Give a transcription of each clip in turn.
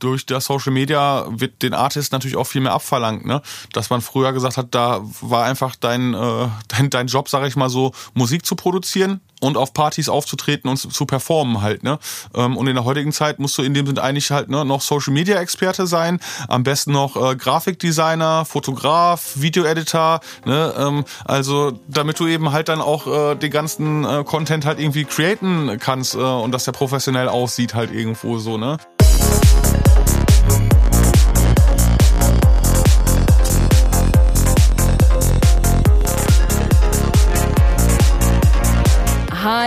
durch das Social Media wird den Artist natürlich auch viel mehr abverlangt, ne? Dass man früher gesagt hat, da war einfach dein, äh, dein, dein Job, sag ich mal so, Musik zu produzieren und auf Partys aufzutreten und zu performen halt, ne? Ähm, und in der heutigen Zeit musst du in dem Sinne eigentlich halt ne, noch Social Media Experte sein, am besten noch äh, Grafikdesigner, Fotograf, Videoeditor, ne? Ähm, also damit du eben halt dann auch äh, den ganzen äh, Content halt irgendwie createn kannst äh, und dass der professionell aussieht halt irgendwo so, ne?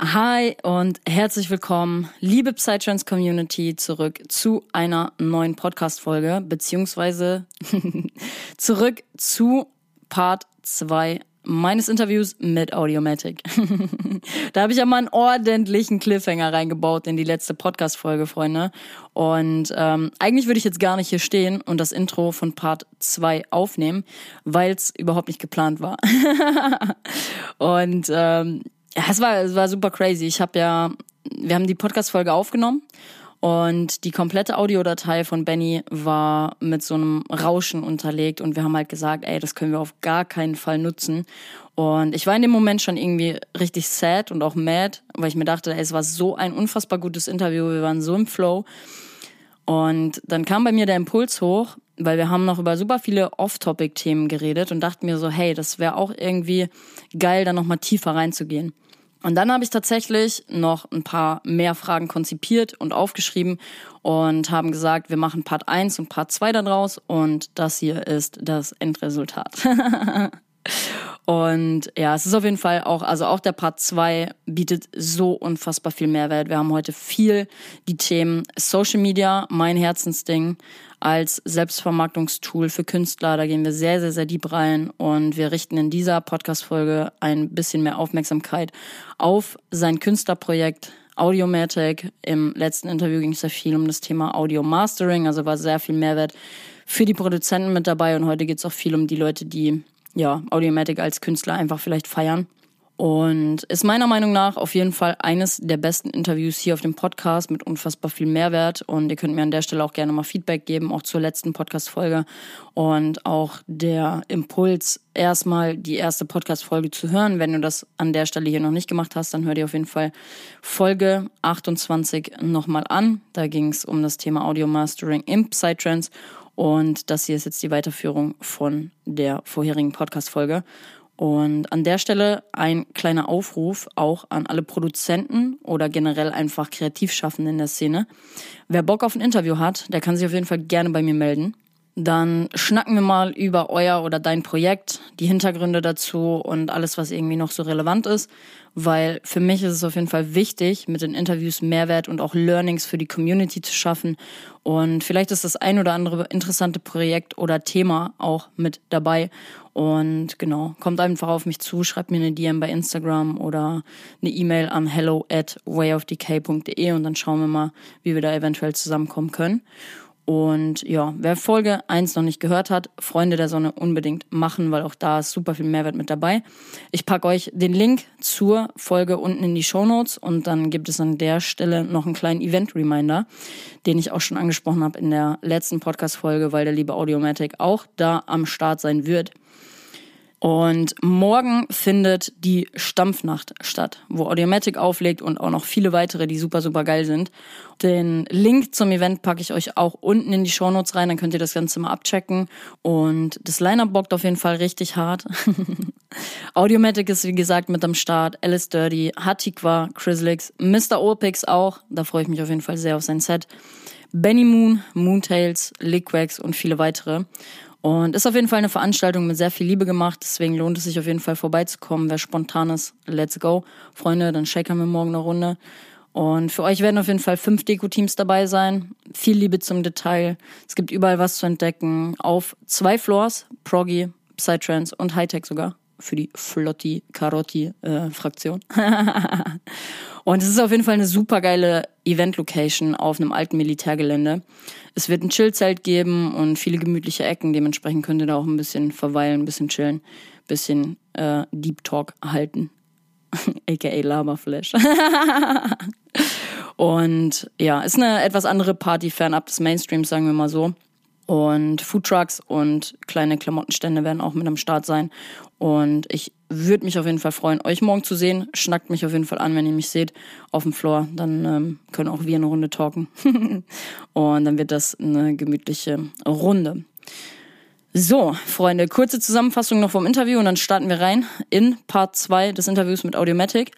Hi und herzlich willkommen, liebe Psytrance Community, zurück zu einer neuen Podcast-Folge, beziehungsweise zurück zu Part 2 meines Interviews mit Audiomatic. da habe ich ja mal einen ordentlichen Cliffhanger reingebaut in die letzte Podcast-Folge, Freunde. Und ähm, eigentlich würde ich jetzt gar nicht hier stehen und das Intro von Part 2 aufnehmen, weil es überhaupt nicht geplant war. und ähm, ja, es war, es war super crazy. Ich habe ja, wir haben die Podcast-Folge aufgenommen und die komplette Audiodatei von Benny war mit so einem Rauschen unterlegt und wir haben halt gesagt, ey, das können wir auf gar keinen Fall nutzen. Und ich war in dem Moment schon irgendwie richtig sad und auch mad, weil ich mir dachte, ey, es war so ein unfassbar gutes Interview, wir waren so im Flow. Und dann kam bei mir der Impuls hoch, weil wir haben noch über super viele Off-Topic-Themen geredet und dachten mir so, hey, das wäre auch irgendwie geil, da nochmal tiefer reinzugehen. Und dann habe ich tatsächlich noch ein paar mehr Fragen konzipiert und aufgeschrieben und haben gesagt, wir machen Part 1 und Part 2 daraus und das hier ist das Endresultat. und ja, es ist auf jeden Fall auch, also auch der Part 2 bietet so unfassbar viel Mehrwert. Wir haben heute viel die Themen Social Media, mein Herzensding, als Selbstvermarktungstool für Künstler. Da gehen wir sehr, sehr, sehr deep rein und wir richten in dieser Podcast-Folge ein bisschen mehr Aufmerksamkeit auf sein Künstlerprojekt Audiomatic. Im letzten Interview ging es sehr viel um das Thema Audio Mastering, also war sehr viel Mehrwert für die Produzenten mit dabei und heute geht es auch viel um die Leute, die ja Audiomatic als Künstler einfach vielleicht feiern. Und ist meiner Meinung nach auf jeden Fall eines der besten Interviews hier auf dem Podcast mit unfassbar viel Mehrwert. Und ihr könnt mir an der Stelle auch gerne mal Feedback geben, auch zur letzten Podcast-Folge. Und auch der Impuls, erstmal die erste Podcast-Folge zu hören. Wenn du das an der Stelle hier noch nicht gemacht hast, dann hör dir auf jeden Fall Folge 28 nochmal an. Da ging es um das Thema Audio Mastering im Psytrance. Und das hier ist jetzt die Weiterführung von der vorherigen Podcast-Folge. Und an der Stelle ein kleiner Aufruf auch an alle Produzenten oder generell einfach Kreativschaffende in der Szene. Wer Bock auf ein Interview hat, der kann sich auf jeden Fall gerne bei mir melden. Dann schnacken wir mal über euer oder dein Projekt, die Hintergründe dazu und alles, was irgendwie noch so relevant ist. Weil für mich ist es auf jeden Fall wichtig, mit den Interviews Mehrwert und auch Learnings für die Community zu schaffen. Und vielleicht ist das ein oder andere interessante Projekt oder Thema auch mit dabei. Und genau, kommt einfach auf mich zu, schreibt mir eine DM bei Instagram oder eine E-Mail an hello at wayofdk.de und dann schauen wir mal, wie wir da eventuell zusammenkommen können. Und ja, wer Folge 1 noch nicht gehört hat, Freunde der Sonne unbedingt machen, weil auch da ist super viel Mehrwert mit dabei. Ich packe euch den Link zur Folge unten in die Show Notes und dann gibt es an der Stelle noch einen kleinen Event-Reminder, den ich auch schon angesprochen habe in der letzten Podcast-Folge, weil der liebe Audiomatic auch da am Start sein wird. Und morgen findet die Stampfnacht statt, wo Audiomatic auflegt und auch noch viele weitere, die super, super geil sind. Den Link zum Event packe ich euch auch unten in die Shownotes rein, dann könnt ihr das Ganze mal abchecken. Und das Line-Up bockt auf jeden Fall richtig hart. Audiomatic ist wie gesagt mit am Start, Alice Dirty, Hatikwa, Chrislix, Mr. Opix auch, da freue ich mich auf jeden Fall sehr auf sein Set. Benny Moon, Moontails, Liquex und viele weitere. Und ist auf jeden Fall eine Veranstaltung mit sehr viel Liebe gemacht. Deswegen lohnt es sich auf jeden Fall vorbeizukommen. Wer spontan ist, let's go. Freunde, dann shakern wir morgen eine Runde. Und für euch werden auf jeden Fall fünf Deko-Teams dabei sein. Viel Liebe zum Detail. Es gibt überall was zu entdecken. Auf zwei Floors, Proggy, Psytrance und Hightech sogar. Für die Flotti Carotti äh, Fraktion. und es ist auf jeden Fall eine super geile Event-Location auf einem alten Militärgelände. Es wird ein Chillzelt geben und viele gemütliche Ecken. Dementsprechend könnt ihr da auch ein bisschen verweilen, ein bisschen chillen, ein bisschen äh, Deep Talk halten. AKA Lama-Flash. und ja, ist eine etwas andere Party fernab des Mainstreams, sagen wir mal so. Und Foodtrucks und kleine Klamottenstände werden auch mit am Start sein. Und ich würde mich auf jeden Fall freuen, euch morgen zu sehen. Schnackt mich auf jeden Fall an, wenn ihr mich seht auf dem Floor. Dann ähm, können auch wir eine Runde talken. und dann wird das eine gemütliche Runde. So, Freunde, kurze Zusammenfassung noch vom Interview und dann starten wir rein in Part 2 des Interviews mit Audiomatic.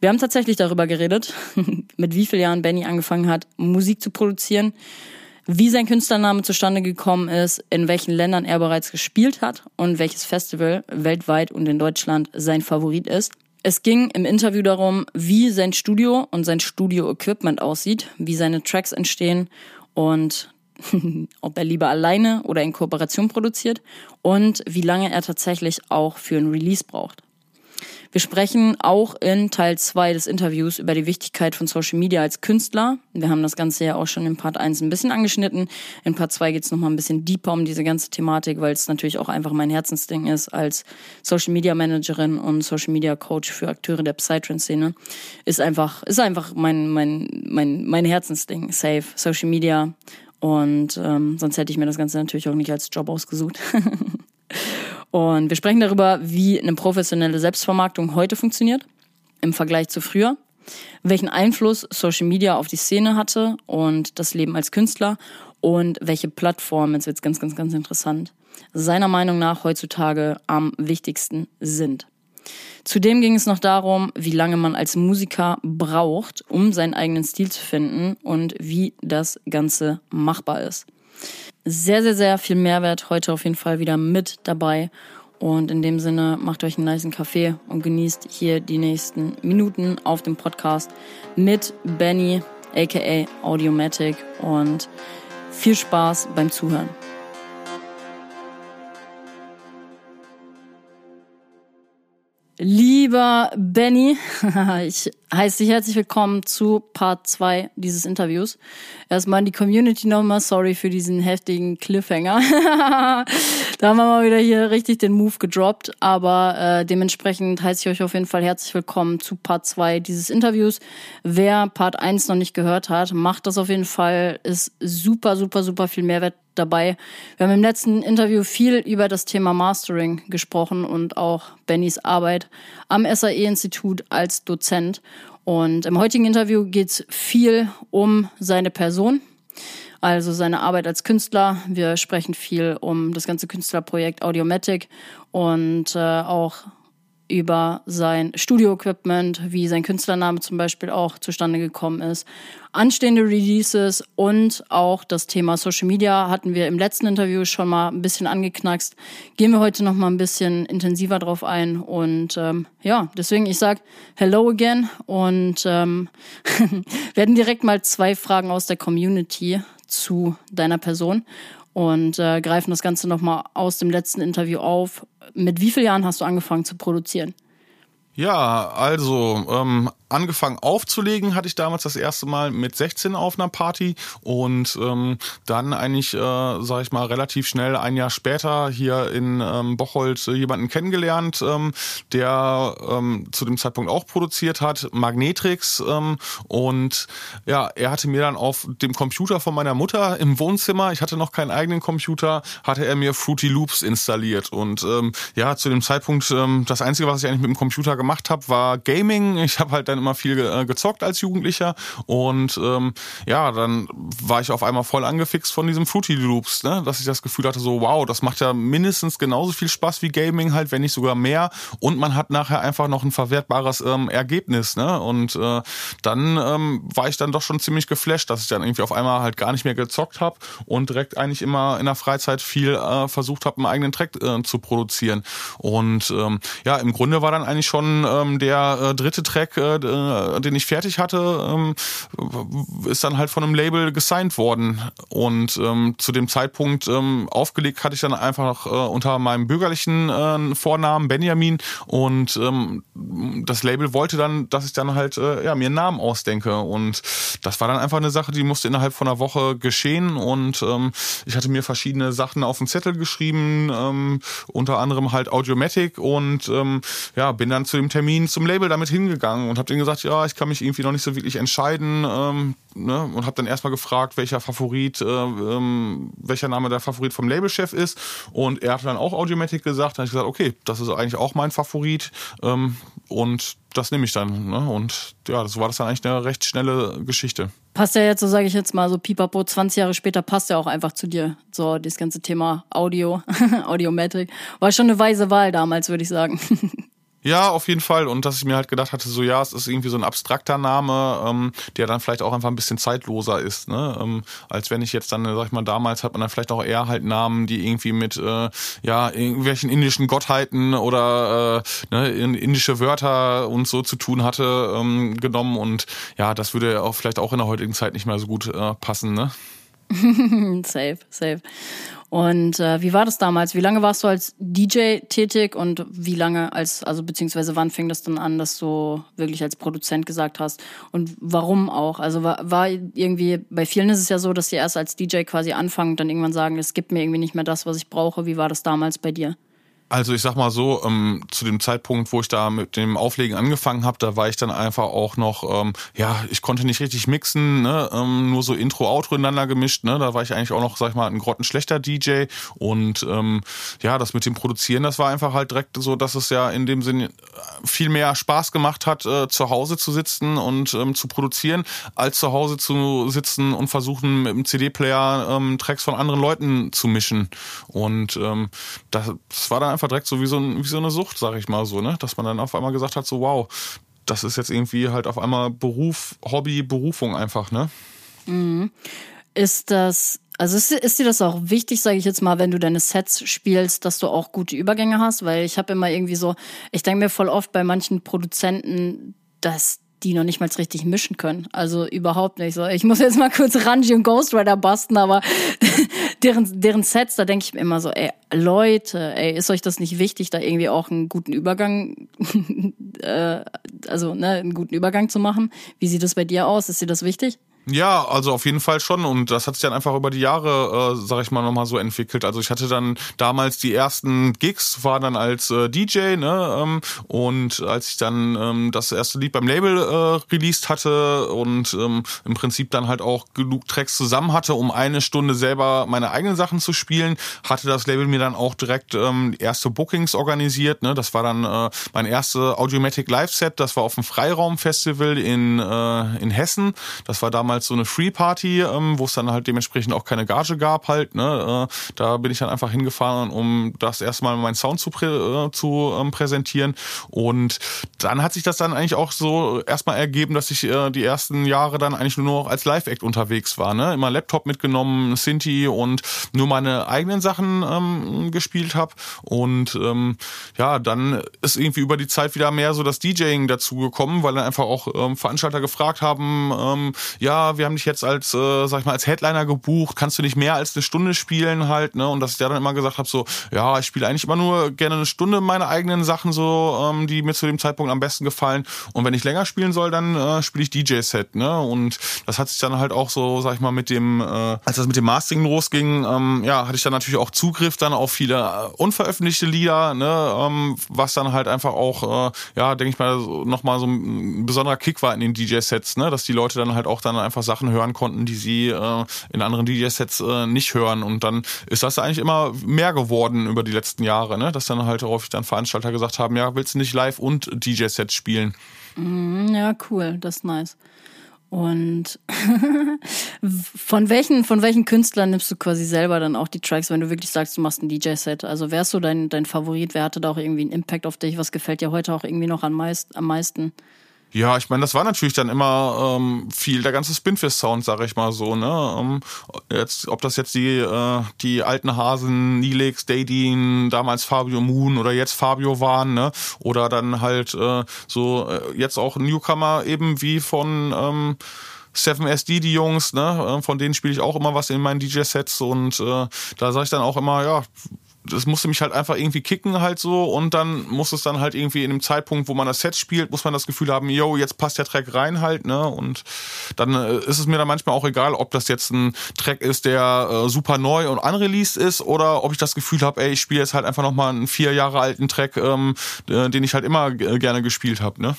Wir haben tatsächlich darüber geredet, mit wie vielen Jahren Benny angefangen hat, Musik zu produzieren wie sein Künstlername zustande gekommen ist, in welchen Ländern er bereits gespielt hat und welches Festival weltweit und in Deutschland sein Favorit ist. Es ging im Interview darum, wie sein Studio und sein Studio-Equipment aussieht, wie seine Tracks entstehen und ob er lieber alleine oder in Kooperation produziert und wie lange er tatsächlich auch für ein Release braucht. Wir sprechen auch in Teil 2 des Interviews über die Wichtigkeit von Social Media als Künstler. Wir haben das Ganze ja auch schon in Part 1 ein bisschen angeschnitten. In Part 2 geht es nochmal ein bisschen deeper um diese ganze Thematik, weil es natürlich auch einfach mein Herzensding ist als Social Media Managerin und Social Media Coach für Akteure der Psytrance-Szene. Ist einfach, ist einfach mein, mein, mein, mein Herzensding. Safe, Social Media. Und ähm, sonst hätte ich mir das Ganze natürlich auch nicht als Job ausgesucht. Und wir sprechen darüber, wie eine professionelle Selbstvermarktung heute funktioniert im Vergleich zu früher, welchen Einfluss Social Media auf die Szene hatte und das Leben als Künstler und welche Plattformen, jetzt wird's ganz, ganz, ganz interessant, seiner Meinung nach heutzutage am wichtigsten sind. Zudem ging es noch darum, wie lange man als Musiker braucht, um seinen eigenen Stil zu finden und wie das Ganze machbar ist sehr, sehr, sehr viel Mehrwert heute auf jeden Fall wieder mit dabei. Und in dem Sinne, macht euch einen niceen Kaffee und genießt hier die nächsten Minuten auf dem Podcast mit Benny, aka Audiomatic. Und viel Spaß beim Zuhören. Lieber Benny, ich heiße dich herzlich willkommen zu Part 2 dieses Interviews. Erstmal an die Community nochmal, sorry für diesen heftigen Cliffhanger. da haben wir mal wieder hier richtig den Move gedroppt, aber äh, dementsprechend heiße ich euch auf jeden Fall herzlich willkommen zu Part 2 dieses Interviews. Wer Part 1 noch nicht gehört hat, macht das auf jeden Fall, ist super, super, super viel Mehrwert dabei. Wir haben im letzten Interview viel über das Thema Mastering gesprochen und auch Bennys Arbeit am SAE-Institut als Dozent. Und im heutigen Interview geht es viel um seine Person, also seine Arbeit als Künstler. Wir sprechen viel um das ganze Künstlerprojekt Audiomatic und äh, auch über sein Studio-Equipment, wie sein Künstlername zum Beispiel auch zustande gekommen ist, anstehende Releases und auch das Thema Social Media hatten wir im letzten Interview schon mal ein bisschen angeknackst. Gehen wir heute noch mal ein bisschen intensiver drauf ein und ähm, ja, deswegen ich sag Hello again und ähm, werden direkt mal zwei Fragen aus der Community zu deiner Person und äh, greifen das Ganze nochmal aus dem letzten Interview auf. Mit wie vielen Jahren hast du angefangen zu produzieren? Ja, also ähm, angefangen aufzulegen, hatte ich damals das erste Mal mit 16 auf einer Party und ähm, dann eigentlich, äh, sage ich mal, relativ schnell ein Jahr später hier in ähm, Bocholt jemanden kennengelernt, ähm, der ähm, zu dem Zeitpunkt auch produziert hat, Magnetrix ähm, und ja, er hatte mir dann auf dem Computer von meiner Mutter im Wohnzimmer, ich hatte noch keinen eigenen Computer, hatte er mir Fruity Loops installiert und ähm, ja, zu dem Zeitpunkt ähm, das einzige, was ich eigentlich mit dem Computer gemacht habe, war Gaming. Ich habe halt dann immer viel äh, gezockt als Jugendlicher und ähm, ja, dann war ich auf einmal voll angefixt von diesem Fruity Loops, ne? dass ich das Gefühl hatte, so wow, das macht ja mindestens genauso viel Spaß wie Gaming halt, wenn nicht sogar mehr und man hat nachher einfach noch ein verwertbares ähm, Ergebnis, ne? Und äh, dann ähm, war ich dann doch schon ziemlich geflasht, dass ich dann irgendwie auf einmal halt gar nicht mehr gezockt habe und direkt eigentlich immer in der Freizeit viel äh, versucht habe, einen eigenen Track äh, zu produzieren. Und ähm, ja, im Grunde war dann eigentlich schon ähm, der äh, dritte Track, äh, äh den ich fertig hatte, ähm, ist dann halt von einem Label gesigned worden. Und ähm, zu dem Zeitpunkt ähm, aufgelegt hatte ich dann einfach äh, unter meinem bürgerlichen äh, Vornamen Benjamin und ähm, das Label wollte dann, dass ich dann halt äh, ja, mir einen Namen ausdenke. Und das war dann einfach eine Sache, die musste innerhalb von einer Woche geschehen. Und ähm, ich hatte mir verschiedene Sachen auf den Zettel geschrieben, ähm, unter anderem halt Audiomatic und ähm, ja, bin dann zu dem Termin zum Label damit hingegangen und habe denen gesagt, ja, ich kann mich irgendwie noch nicht so wirklich entscheiden ähm, ne? und habe dann erstmal gefragt, welcher Favorit, äh, ähm, welcher Name der Favorit vom Labelchef ist und er hat dann auch Audiomatic gesagt, dann habe ich gesagt, okay, das ist eigentlich auch mein Favorit ähm, und das nehme ich dann. Ne? Und ja, das war das dann eigentlich eine recht schnelle Geschichte. Passt ja jetzt, so sage ich jetzt mal, so pipapo, 20 Jahre später passt ja auch einfach zu dir. So, das ganze Thema Audio, Audiomatic. War schon eine weise Wahl damals, würde ich sagen. Ja, auf jeden Fall. Und dass ich mir halt gedacht hatte, so ja, es ist irgendwie so ein abstrakter Name, ähm, der dann vielleicht auch einfach ein bisschen zeitloser ist, ne? Ähm, als wenn ich jetzt dann, sag ich mal, damals hat man dann vielleicht auch eher halt Namen, die irgendwie mit äh, ja, irgendwelchen indischen Gottheiten oder äh, ne, indische Wörter und so zu tun hatte, ähm, genommen. Und ja, das würde auch vielleicht auch in der heutigen Zeit nicht mehr so gut äh, passen, ne? safe, safe. Und äh, wie war das damals? Wie lange warst du als DJ tätig und wie lange als, also beziehungsweise wann fing das dann an, dass du wirklich als Produzent gesagt hast? Und warum auch? Also war, war irgendwie, bei vielen ist es ja so, dass sie erst als DJ quasi anfangen und dann irgendwann sagen, es gibt mir irgendwie nicht mehr das, was ich brauche. Wie war das damals bei dir? Also ich sag mal so, ähm, zu dem Zeitpunkt, wo ich da mit dem Auflegen angefangen habe, da war ich dann einfach auch noch, ähm, ja, ich konnte nicht richtig mixen, ne? ähm, nur so Intro, Outro ineinander gemischt, ne? Da war ich eigentlich auch noch, sag ich mal, ein grottenschlechter DJ. Und ähm, ja, das mit dem Produzieren, das war einfach halt direkt so, dass es ja in dem Sinne viel mehr Spaß gemacht hat, äh, zu Hause zu sitzen und ähm, zu produzieren, als zu Hause zu sitzen und versuchen, mit dem CD-Player ähm, Tracks von anderen Leuten zu mischen. Und ähm, das, das war dann einfach direkt so wie so, ein, wie so eine Sucht, sag ich mal so, ne? Dass man dann auf einmal gesagt hat, so wow, das ist jetzt irgendwie halt auf einmal Beruf, Hobby, Berufung einfach, ne? Mhm. Ist das, also ist, ist dir das auch wichtig, sage ich jetzt mal, wenn du deine Sets spielst, dass du auch gute Übergänge hast? Weil ich habe immer irgendwie so, ich denke mir voll oft bei manchen Produzenten, dass die noch nicht mal richtig mischen können. Also überhaupt nicht so. Ich muss jetzt mal kurz Ranji und Ghost Rider basten, aber deren, deren Sets, da denke ich mir immer so, ey, Leute, ey, ist euch das nicht wichtig, da irgendwie auch einen guten Übergang, äh, also ne, einen guten Übergang zu machen? Wie sieht das bei dir aus? Ist dir das wichtig? Ja, also auf jeden Fall schon. Und das hat sich dann einfach über die Jahre, äh, sag ich mal, nochmal so entwickelt. Also ich hatte dann damals die ersten Gigs, war dann als äh, DJ, ne, ähm, und als ich dann ähm, das erste Lied beim Label äh, released hatte und ähm, im Prinzip dann halt auch genug Tracks zusammen hatte, um eine Stunde selber meine eigenen Sachen zu spielen, hatte das Label mir dann auch direkt ähm, erste Bookings organisiert, ne, das war dann äh, mein erste Audiomatic Live Set, das war auf dem Freiraum Festival in, äh, in Hessen, das war damals damals so eine Free Party, ähm, wo es dann halt dementsprechend auch keine Gage gab halt. Ne? Äh, da bin ich dann einfach hingefahren, um das erstmal meinen Sound zu, prä äh, zu ähm, präsentieren. Und dann hat sich das dann eigentlich auch so erstmal ergeben, dass ich äh, die ersten Jahre dann eigentlich nur noch als Live-Act unterwegs war. Ne? Immer Laptop mitgenommen, Sinti und nur meine eigenen Sachen ähm, gespielt habe. Und ähm, ja, dann ist irgendwie über die Zeit wieder mehr so das DJing dazu gekommen, weil dann einfach auch ähm, Veranstalter gefragt haben, ähm, ja, ja, wir haben dich jetzt als, äh, sag ich mal, als Headliner gebucht, kannst du nicht mehr als eine Stunde spielen halt, ne? Und dass ich da dann immer gesagt habe, so, ja, ich spiele eigentlich immer nur gerne eine Stunde meine eigenen Sachen so, ähm, die mir zu dem Zeitpunkt am besten gefallen. Und wenn ich länger spielen soll, dann äh, spiele ich DJ-Set, ne? Und das hat sich dann halt auch so, sag ich mal, mit dem, äh, als das mit dem Mastering losging, ähm, ja, hatte ich dann natürlich auch Zugriff dann auf viele äh, unveröffentlichte Lieder, ne? Ähm, was dann halt einfach auch, äh, ja, denke ich mal, nochmal so ein besonderer Kick war in den DJ-Sets, ne? Dass die Leute dann halt auch dann einfach Sachen hören konnten, die sie äh, in anderen DJ-Sets äh, nicht hören. Und dann ist das eigentlich immer mehr geworden über die letzten Jahre, ne? Dass dann halt häufig dann Veranstalter gesagt haben, ja, willst du nicht live und DJ-Sets spielen? Mhm, ja, cool, das ist nice. Und von welchen, von welchen Künstlern nimmst du quasi selber dann auch die Tracks, wenn du wirklich sagst, du machst ein DJ-Set? Also wer ist so dein, dein Favorit? Wer hatte da auch irgendwie einen Impact auf dich? Was gefällt dir heute auch irgendwie noch am, am meisten? Ja, ich meine, das war natürlich dann immer ähm, viel der ganze Spinfist-Sound, sag ich mal so. Ne? Ähm, jetzt, ob das jetzt die äh, die alten Hasen, Nilix, Daydeen, damals Fabio Moon oder jetzt Fabio waren, ne? Oder dann halt äh, so äh, jetzt auch Newcomer eben wie von ähm, 7SD, die Jungs, ne, äh, von denen spiele ich auch immer was in meinen DJ-Sets und äh, da sage ich dann auch immer, ja, das musste mich halt einfach irgendwie kicken halt so und dann muss es dann halt irgendwie in dem Zeitpunkt, wo man das Set spielt, muss man das Gefühl haben, yo, jetzt passt der Track rein halt, ne? Und dann äh, ist es mir dann manchmal auch egal, ob das jetzt ein Track ist, der äh, super neu und unreleased ist oder ob ich das Gefühl habe, ey, ich spiele jetzt halt einfach nochmal einen vier Jahre alten Track, ähm, den ich halt immer gerne gespielt habe, ne?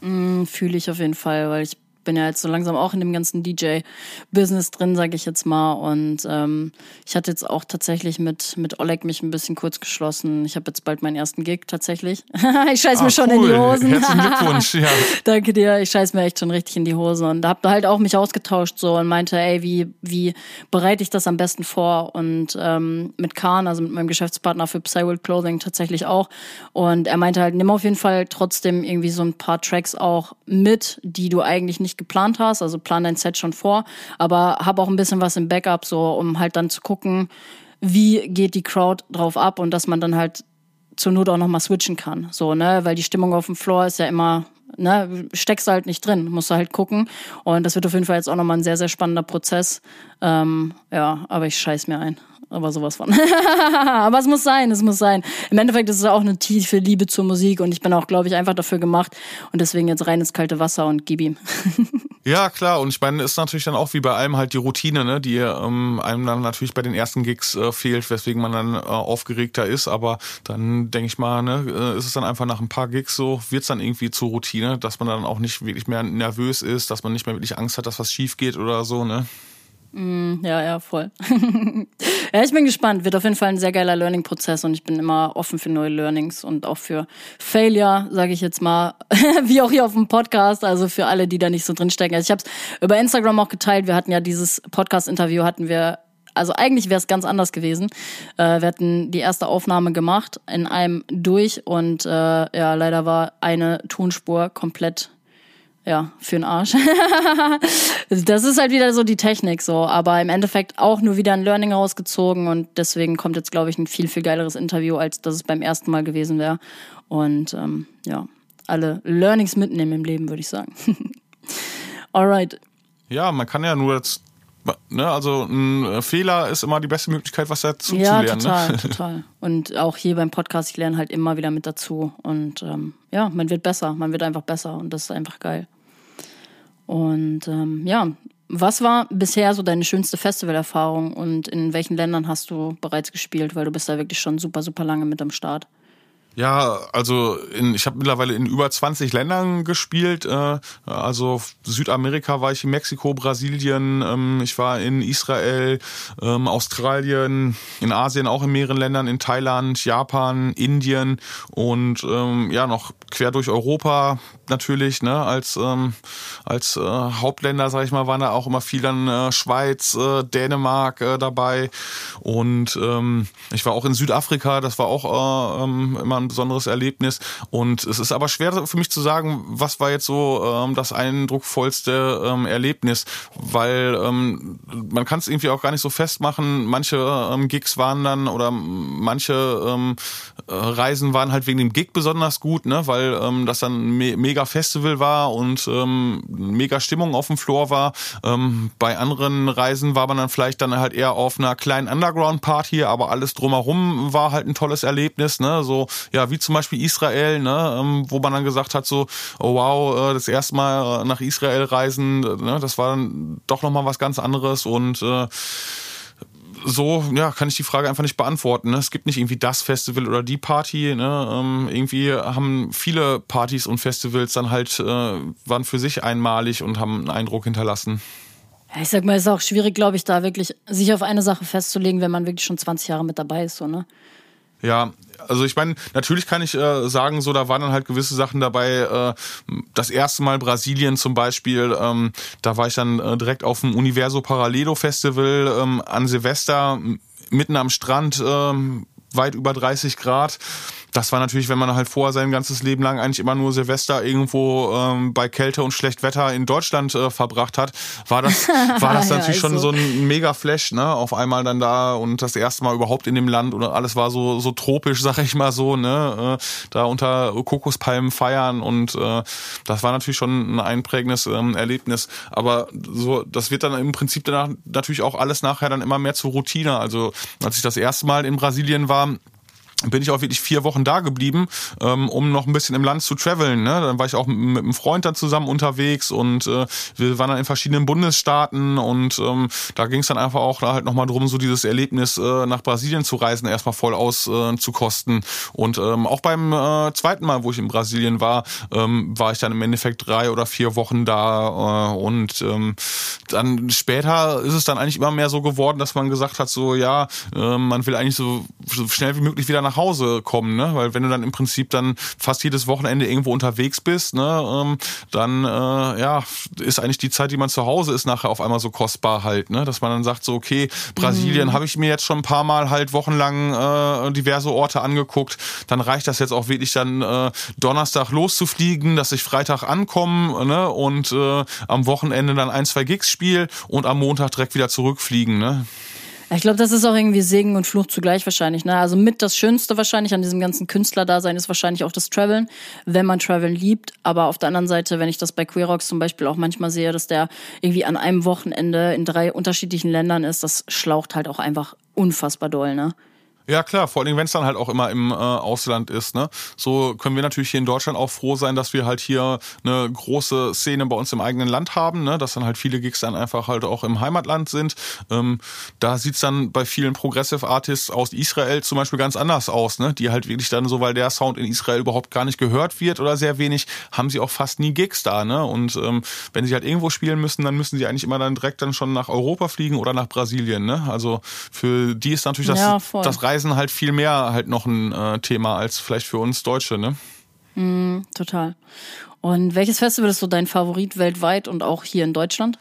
Mm, Fühle ich auf jeden Fall, weil ich bin ja jetzt so langsam auch in dem ganzen DJ-Business drin, sage ich jetzt mal. Und ähm, ich hatte jetzt auch tatsächlich mit, mit Oleg mich ein bisschen kurz geschlossen. Ich habe jetzt bald meinen ersten Gig tatsächlich. ich scheiß ah, mir schon cool. in die Hosen. Herzlichen Glückwunsch. Ja. Danke dir. Ich scheiß mir echt schon richtig in die Hose. Und da habt ihr halt auch mich ausgetauscht so und meinte, ey, wie, wie bereite ich das am besten vor? Und ähm, mit Khan, also mit meinem Geschäftspartner für Psyworld Clothing tatsächlich auch. Und er meinte halt, nimm auf jeden Fall trotzdem irgendwie so ein paar Tracks auch mit, die du eigentlich nicht nicht geplant hast. Also plan dein Set schon vor, aber hab auch ein bisschen was im Backup, so um halt dann zu gucken, wie geht die Crowd drauf ab und dass man dann halt zur Not auch nochmal switchen kann. So, ne, weil die Stimmung auf dem Floor ist ja immer, ne, steckst halt nicht drin, musst du halt gucken. Und das wird auf jeden Fall jetzt auch nochmal ein sehr, sehr spannender Prozess. Ähm, ja, aber ich scheiß mir ein aber sowas von. aber es muss sein, es muss sein. Im Endeffekt ist es auch eine tiefe Liebe zur Musik und ich bin auch, glaube ich, einfach dafür gemacht und deswegen jetzt rein ins kalte Wasser und gib ihm. ja, klar. Und ich meine, ist natürlich dann auch wie bei allem halt die Routine, ne, die ähm, einem dann natürlich bei den ersten Gigs äh, fehlt, weswegen man dann äh, aufgeregter ist. Aber dann denke ich mal, ne, äh, ist es dann einfach nach ein paar Gigs so, wird es dann irgendwie zur Routine, dass man dann auch nicht wirklich mehr nervös ist, dass man nicht mehr wirklich Angst hat, dass was schief geht oder so, ne? Mm, ja, ja, voll. ja, ich bin gespannt. Wird auf jeden Fall ein sehr geiler Learning-Prozess und ich bin immer offen für neue Learnings und auch für Failure, sage ich jetzt mal, wie auch hier auf dem Podcast, also für alle, die da nicht so drinstecken. Also ich habe es über Instagram auch geteilt. Wir hatten ja dieses Podcast-Interview, hatten wir also eigentlich wäre es ganz anders gewesen. Äh, wir hatten die erste Aufnahme gemacht in einem durch und äh, ja, leider war eine Tonspur komplett ja, für den Arsch. das ist halt wieder so die Technik so, aber im Endeffekt auch nur wieder ein Learning rausgezogen und deswegen kommt jetzt, glaube ich, ein viel, viel geileres Interview, als das es beim ersten Mal gewesen wäre. Und ähm, ja, alle Learnings mitnehmen im Leben, würde ich sagen. Alright. Ja, man kann ja nur jetzt, ne, also ein Fehler ist immer die beste Möglichkeit, was dazu ja, zu lernen. Ja, total, ne? total. Und auch hier beim Podcast, ich lerne halt immer wieder mit dazu. Und ähm, ja, man wird besser, man wird einfach besser und das ist einfach geil. Und ähm, ja, was war bisher so deine schönste Festivalerfahrung und in welchen Ländern hast du bereits gespielt? Weil du bist da wirklich schon super, super lange mit am Start. Ja, also in, ich habe mittlerweile in über 20 Ländern gespielt. Äh, also Südamerika war ich in Mexiko, Brasilien, ähm, ich war in Israel, ähm, Australien, in Asien auch in mehreren Ländern, in Thailand, Japan, Indien und ähm, ja noch quer durch Europa natürlich, ne, als ähm, als äh, Hauptländer, sag ich mal, waren da auch immer viel dann äh, Schweiz, äh, Dänemark äh, dabei und ähm, ich war auch in Südafrika, das war auch äh, ähm, immer ein besonderes Erlebnis. Und es ist aber schwer für mich zu sagen, was war jetzt so ähm, das eindrucksvollste ähm, Erlebnis, weil ähm, man kann es irgendwie auch gar nicht so festmachen. Manche ähm, Gigs waren dann oder manche ähm, äh, Reisen waren halt wegen dem Gig besonders gut, ne, weil ähm, das dann ein me mega Festival war und ähm, mega Stimmung auf dem Floor war. Ähm, bei anderen Reisen war man dann vielleicht dann halt eher auf einer kleinen Underground-Party, aber alles drumherum war halt ein tolles Erlebnis, ne, so ja wie zum Beispiel Israel, ne, ähm, wo man dann gesagt hat so, oh wow, äh, das erste Mal nach Israel reisen, ne, das war dann doch noch mal was ganz anderes und äh, so ja, kann ich die Frage einfach nicht beantworten. Ne? Es gibt nicht irgendwie das Festival oder die Party. Ne? Ähm, irgendwie haben viele Partys und Festivals dann halt, äh, waren für sich einmalig und haben einen Eindruck hinterlassen. Ja, ich sag mal, es ist auch schwierig, glaube ich, da wirklich sich auf eine Sache festzulegen, wenn man wirklich schon 20 Jahre mit dabei ist, so, ne? Ja, also ich meine, natürlich kann ich äh, sagen, so da waren dann halt gewisse Sachen dabei. Äh, das erste Mal Brasilien zum Beispiel, ähm, da war ich dann äh, direkt auf dem Universo Paralelo Festival ähm, an Silvester mitten am Strand, ähm, weit über 30 Grad das war natürlich, wenn man halt vorher sein ganzes Leben lang eigentlich immer nur Silvester irgendwo ähm, bei Kälte und schlecht Wetter in Deutschland äh, verbracht hat, war das, war das natürlich ja, schon so. so ein mega Flash, ne? Auf einmal dann da und das erste Mal überhaupt in dem Land und alles war so, so tropisch, sag ich mal so, ne? Äh, da unter Kokospalmen feiern und äh, das war natürlich schon ein einprägendes ähm, Erlebnis. Aber so, das wird dann im Prinzip danach natürlich auch alles nachher dann immer mehr zur Routine. Also als ich das erste Mal in Brasilien war, bin ich auch wirklich vier Wochen da geblieben, ähm, um noch ein bisschen im Land zu traveln. Ne? Dann war ich auch mit einem Freund dann zusammen unterwegs und äh, wir waren dann in verschiedenen Bundesstaaten und ähm, da ging es dann einfach auch halt nochmal drum, so dieses Erlebnis äh, nach Brasilien zu reisen, erstmal voll auszukosten. Äh, und ähm, auch beim äh, zweiten Mal, wo ich in Brasilien war, ähm, war ich dann im Endeffekt drei oder vier Wochen da äh, und ähm, dann später ist es dann eigentlich immer mehr so geworden, dass man gesagt hat, so ja, äh, man will eigentlich so, so schnell wie möglich wieder nach nach Hause kommen, ne? Weil wenn du dann im Prinzip dann fast jedes Wochenende irgendwo unterwegs bist, ne, ähm, dann äh, ja, ist eigentlich die Zeit, die man zu Hause ist, nachher auf einmal so kostbar halt, ne? Dass man dann sagt, so, okay, Brasilien mhm. habe ich mir jetzt schon ein paar Mal halt wochenlang äh, diverse Orte angeguckt, dann reicht das jetzt auch wirklich dann äh, Donnerstag loszufliegen, dass ich Freitag ankomme, ne? Und äh, am Wochenende dann ein, zwei Gigs spiele und am Montag direkt wieder zurückfliegen, ne? Ich glaube, das ist auch irgendwie Segen und Fluch zugleich wahrscheinlich. Ne? Also mit das Schönste wahrscheinlich an diesem ganzen Künstlerdasein ist wahrscheinlich auch das Traveln, wenn man Traveln liebt. Aber auf der anderen Seite, wenn ich das bei Queerox zum Beispiel auch manchmal sehe, dass der irgendwie an einem Wochenende in drei unterschiedlichen Ländern ist, das schlaucht halt auch einfach unfassbar doll, ne? Ja klar, vor allem wenn es dann halt auch immer im äh, Ausland ist. Ne? So können wir natürlich hier in Deutschland auch froh sein, dass wir halt hier eine große Szene bei uns im eigenen Land haben, ne? dass dann halt viele Gigs dann einfach halt auch im Heimatland sind. Ähm, da sieht's dann bei vielen Progressive Artists aus Israel zum Beispiel ganz anders aus, ne? die halt wirklich dann so, weil der Sound in Israel überhaupt gar nicht gehört wird oder sehr wenig, haben sie auch fast nie Gigs da. Ne? Und ähm, wenn sie halt irgendwo spielen müssen, dann müssen sie eigentlich immer dann direkt dann schon nach Europa fliegen oder nach Brasilien. Ne? Also für die ist natürlich das, ja, das Reisen Reisen halt viel mehr halt noch ein äh, Thema als vielleicht für uns Deutsche, ne? Mm, total. Und welches Festival ist so dein Favorit weltweit und auch hier in Deutschland?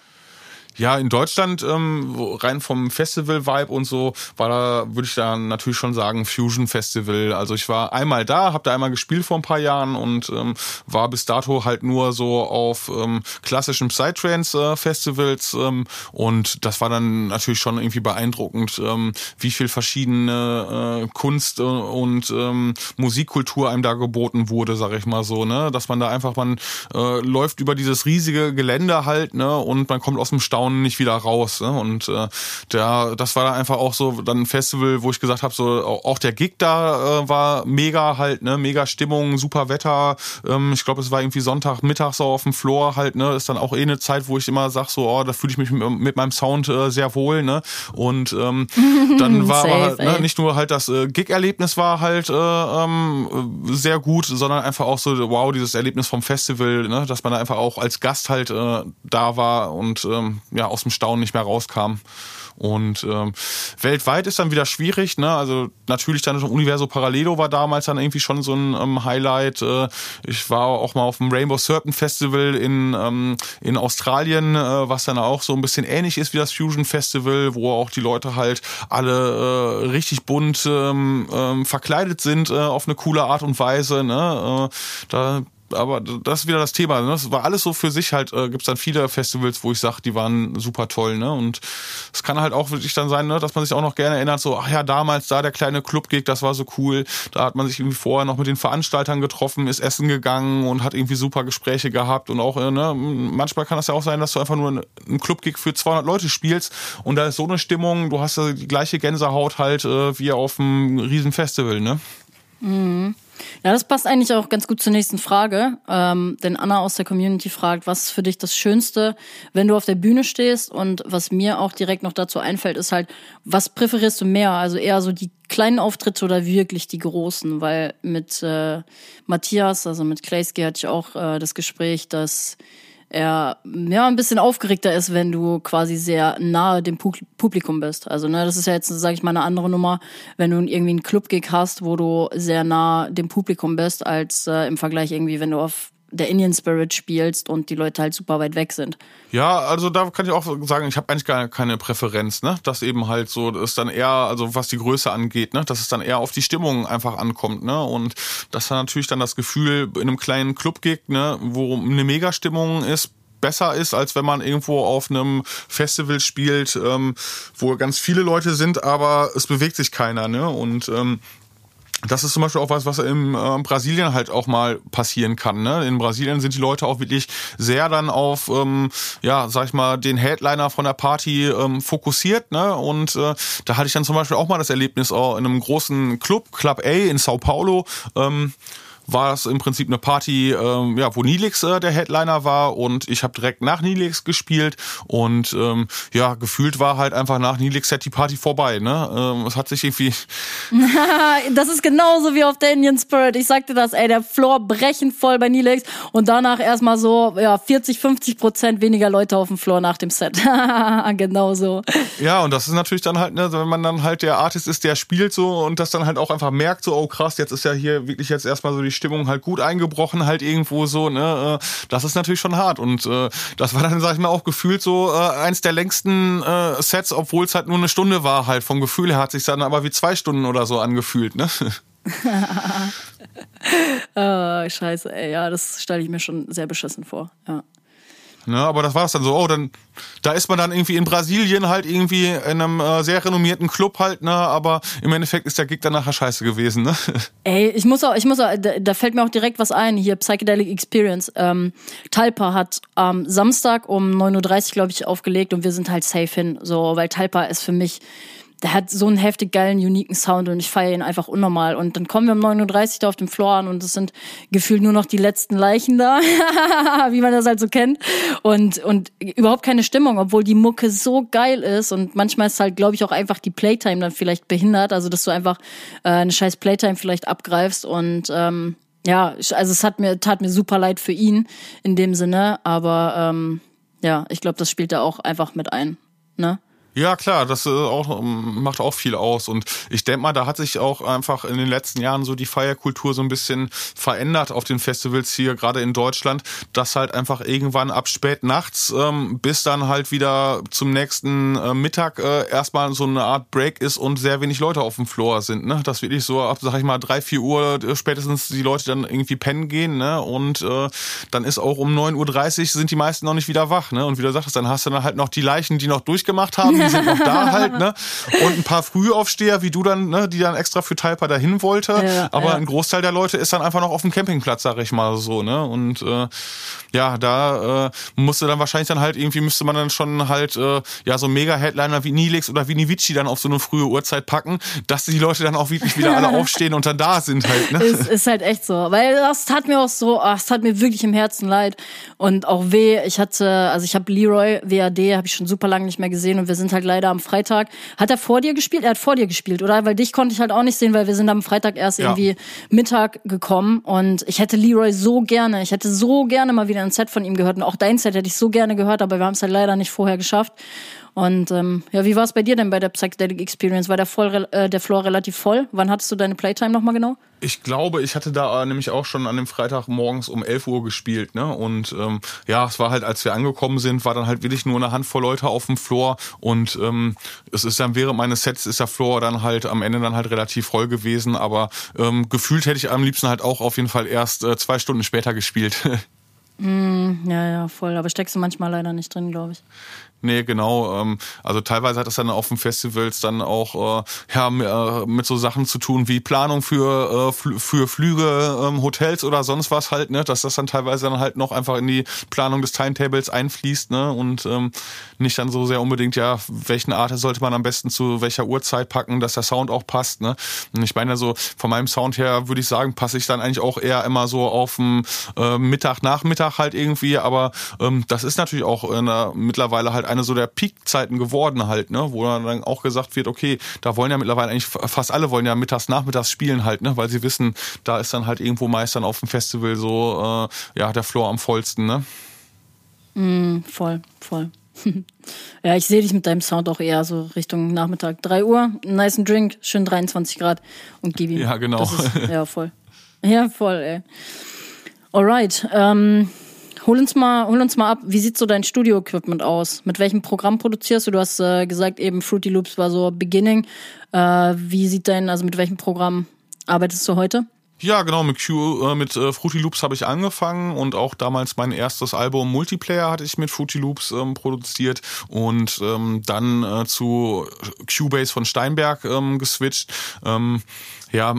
Ja, in Deutschland, ähm, rein vom Festival-Vibe und so, war da, würde ich da natürlich schon sagen, Fusion Festival. Also ich war einmal da, habe da einmal gespielt vor ein paar Jahren und ähm, war bis dato halt nur so auf ähm, klassischen Psytrance-Festivals ähm, und das war dann natürlich schon irgendwie beeindruckend, ähm, wie viel verschiedene äh, Kunst und ähm, Musikkultur einem da geboten wurde, sag ich mal so, ne, dass man da einfach, man äh, läuft über dieses riesige Gelände halt, ne, und man kommt aus dem Staunen Town nicht wieder raus. Ne? Und äh, der, das war dann einfach auch so dann ein Festival, wo ich gesagt habe, so auch der Gig da äh, war mega halt, ne, mega Stimmung, super Wetter. Ähm, ich glaube, es war irgendwie Sonntag Mittag so auf dem Floor halt, ne, ist dann auch eh eine Zeit, wo ich immer sag so, oh, da fühle ich mich mit, mit, meinem Sound äh, sehr wohl, ne? Und ähm, dann war Safe, aber halt, ne, nicht nur halt das äh, Gig-Erlebnis war halt äh, ähm, sehr gut, sondern einfach auch so, wow, dieses Erlebnis vom Festival, ne, dass man da einfach auch als Gast halt äh, da war und ähm, ja, aus dem Staunen nicht mehr rauskam. Und ähm, weltweit ist dann wieder schwierig, ne? Also natürlich dann Universo Parallelo war damals dann irgendwie schon so ein ähm, Highlight. Äh, ich war auch mal auf dem Rainbow Serpent Festival in, ähm, in Australien, äh, was dann auch so ein bisschen ähnlich ist wie das Fusion Festival, wo auch die Leute halt alle äh, richtig bunt ähm, ähm, verkleidet sind äh, auf eine coole Art und Weise. Ne? Äh, da aber das ist wieder das Thema. Ne? Das war alles so für sich halt, äh, gibt es dann viele Festivals, wo ich sage, die waren super toll, ne? Und es kann halt auch wirklich dann sein, ne, dass man sich auch noch gerne erinnert, so, ach ja, damals da der kleine Club-Gig, das war so cool. Da hat man sich irgendwie vorher noch mit den Veranstaltern getroffen, ist essen gegangen und hat irgendwie super Gespräche gehabt. Und auch, äh, ne, manchmal kann das ja auch sein, dass du einfach nur einen Club-Gig für 200 Leute spielst und da ist so eine Stimmung, du hast ja die gleiche Gänsehaut halt äh, wie auf einem riesen Festival, ne? Mhm. Ja, das passt eigentlich auch ganz gut zur nächsten Frage. Ähm, denn Anna aus der Community fragt, was ist für dich das Schönste, wenn du auf der Bühne stehst? Und was mir auch direkt noch dazu einfällt, ist halt, was präferierst du mehr? Also eher so die kleinen Auftritte oder wirklich die großen? Weil mit äh, Matthias, also mit Kleisky hatte ich auch äh, das Gespräch, dass er ja ein bisschen aufgeregter ist, wenn du quasi sehr nahe dem Publikum bist. Also ne, das ist ja jetzt, sage ich mal, eine andere Nummer, wenn du irgendwie einen Club-Gig hast, wo du sehr nah dem Publikum bist, als äh, im Vergleich irgendwie, wenn du auf der Indian Spirit spielst und die Leute halt super weit weg sind. Ja, also da kann ich auch sagen, ich habe eigentlich gar keine Präferenz, ne? Das eben halt so ist dann eher, also was die Größe angeht, ne, dass es dann eher auf die Stimmung einfach ankommt, ne? Und das dann natürlich dann das Gefühl in einem kleinen Club-Gig, ne, wo eine Megastimmung ist, besser ist, als wenn man irgendwo auf einem Festival spielt, ähm, wo ganz viele Leute sind, aber es bewegt sich keiner, ne? Und ähm, das ist zum Beispiel auch was, was in äh, Brasilien halt auch mal passieren kann. Ne? In Brasilien sind die Leute auch wirklich sehr dann auf, ähm, ja, sag ich mal, den Headliner von der Party ähm, fokussiert. Ne? Und äh, da hatte ich dann zum Beispiel auch mal das Erlebnis auch in einem großen Club, Club A in Sao Paulo. Ähm, war es im Prinzip eine Party, ähm, ja, wo Nilix äh, der Headliner war und ich habe direkt nach Nilix gespielt und ähm, ja, gefühlt war halt einfach nach Nilix set die Party vorbei. Ne? Ähm, es hat sich irgendwie. das ist genauso wie auf der Indian Spirit. Ich sagte das, ey, der Floor brechend voll bei Nilix und danach erstmal so ja 40, 50 Prozent weniger Leute auf dem Floor nach dem Set. genau so. Ja, und das ist natürlich dann halt, ne, wenn man dann halt der Artist ist, der spielt so und das dann halt auch einfach merkt, so, oh krass, jetzt ist ja hier wirklich jetzt erstmal so die Stimmung halt gut eingebrochen, halt irgendwo so, ne? Äh, das ist natürlich schon hart. Und äh, das war dann, sag ich mal, auch gefühlt so äh, eins der längsten äh, Sets, obwohl es halt nur eine Stunde war, halt vom Gefühl her hat sich dann aber wie zwei Stunden oder so angefühlt, ne? oh, scheiße, ey, ja, das stelle ich mir schon sehr beschissen vor, ja. Ne, aber das war es dann so. Oh, dann da ist man dann irgendwie in Brasilien halt irgendwie in einem äh, sehr renommierten Club halt, ne? Aber im Endeffekt ist der Gig dann nachher scheiße gewesen, ne? Ey, ich muss auch, ich muss auch, da, da fällt mir auch direkt was ein. Hier Psychedelic Experience. Ähm, Talpa hat am Samstag um 9.30 Uhr, glaube ich, aufgelegt und wir sind halt safe hin. So, weil Talpa ist für mich der hat so einen heftig geilen, uniken Sound und ich feiere ihn einfach unnormal. Und dann kommen wir um 9.30 Uhr da auf dem Floor an und es sind gefühlt nur noch die letzten Leichen da, wie man das halt so kennt. Und, und überhaupt keine Stimmung, obwohl die Mucke so geil ist und manchmal ist halt, glaube ich, auch einfach die Playtime dann vielleicht behindert, also dass du einfach äh, eine scheiß Playtime vielleicht abgreifst und ähm, ja, also es hat mir, tat mir super leid für ihn in dem Sinne, aber ähm, ja, ich glaube, das spielt da auch einfach mit ein. Ne? Ja, klar, das äh, auch, ähm, macht auch viel aus. Und ich denke mal, da hat sich auch einfach in den letzten Jahren so die Feierkultur so ein bisschen verändert auf den Festivals hier, gerade in Deutschland, dass halt einfach irgendwann ab spät nachts ähm, bis dann halt wieder zum nächsten äh, Mittag äh, erstmal so eine Art Break ist und sehr wenig Leute auf dem Floor sind. Ne? Dass wirklich so ab, sag ich mal, drei, vier Uhr äh, spätestens die Leute dann irgendwie pennen gehen. Ne? Und äh, dann ist auch um 9.30 Uhr sind die meisten noch nicht wieder wach. Ne? Und wie du sagtest, dann hast du dann halt noch die Leichen, die noch durchgemacht haben die sind noch da halt, ne? Und ein paar Frühaufsteher, wie du dann, ne, die dann extra für Talpa dahin wollte. Ja, Aber ja. ein Großteil der Leute ist dann einfach noch auf dem Campingplatz, sag ich mal so, ne? Und äh, ja, da äh, musste dann wahrscheinlich dann halt irgendwie müsste man dann schon halt äh, ja so Mega-Headliner wie Nilix oder wie Nivici dann auf so eine frühe Uhrzeit packen, dass die Leute dann auch wirklich wieder alle aufstehen und dann da sind halt. Ne? Ist, ist halt echt so, weil das tat mir auch so, ach, das tat mir wirklich im Herzen leid und auch weh. Ich hatte, also ich habe Leroy WAD, habe ich schon super lange nicht mehr gesehen und wir sind halt halt leider am Freitag. Hat er vor dir gespielt? Er hat vor dir gespielt, oder? Weil dich konnte ich halt auch nicht sehen, weil wir sind am Freitag erst ja. irgendwie Mittag gekommen und ich hätte Leroy so gerne, ich hätte so gerne mal wieder ein Set von ihm gehört und auch dein Set hätte ich so gerne gehört, aber wir haben es halt leider nicht vorher geschafft. Und ähm, ja, wie war es bei dir denn bei der Psychedelic Experience? War der, voll, äh, der Floor relativ voll? Wann hattest du deine Playtime nochmal genau? Ich glaube, ich hatte da äh, nämlich auch schon an dem Freitag morgens um 11 Uhr gespielt. Ne? Und ähm, ja, es war halt, als wir angekommen sind, war dann halt wirklich nur eine Handvoll Leute auf dem Floor. Und ähm, es ist dann während meines Sets ist der Floor dann halt am Ende dann halt relativ voll gewesen. Aber ähm, gefühlt hätte ich am liebsten halt auch auf jeden Fall erst äh, zwei Stunden später gespielt. mm, ja, ja, voll. Aber steckst du manchmal leider nicht drin, glaube ich. Nee, genau. Ähm, also teilweise hat das dann auf den Festivals dann auch äh, ja, äh, mit so Sachen zu tun wie Planung für, äh, für Flüge, ähm, Hotels oder sonst was halt, ne, dass das dann teilweise dann halt noch einfach in die Planung des Timetables einfließt, ne? Und ähm, nicht dann so sehr unbedingt, ja, welchen Art sollte man am besten zu welcher Uhrzeit packen, dass der Sound auch passt, ne? Und ich meine, so von meinem Sound her würde ich sagen, passe ich dann eigentlich auch eher immer so auf dem äh, Mittag, Nachmittag halt irgendwie, aber ähm, das ist natürlich auch in der, mittlerweile halt eine so der Peakzeiten geworden halt, ne, wo dann auch gesagt wird, okay, da wollen ja mittlerweile eigentlich fast alle wollen ja mittags, nachmittags spielen halt, ne, weil sie wissen, da ist dann halt irgendwo meist dann auf dem Festival so, äh, ja, der Floor am vollsten, ne. Mm, voll, voll. ja, ich sehe dich mit deinem Sound auch eher so Richtung Nachmittag. 3 Uhr, nice Drink, schön 23 Grad und gib ihm. Ja, genau. Ist, ja, voll. Ja, voll, ey. Alright. Ähm, Hol uns mal, hol uns mal ab, wie sieht so dein Studio-Equipment aus? Mit welchem Programm produzierst du? Du hast äh, gesagt, eben Fruity Loops war so Beginning. Äh, wie sieht dein, also mit welchem Programm arbeitest du heute? Ja, genau, mit Q, äh, mit äh, Fruity Loops habe ich angefangen und auch damals mein erstes Album Multiplayer hatte ich mit Fruity Loops ähm, produziert und ähm, dann äh, zu Cubase von Steinberg ähm, geswitcht. Ähm, ja,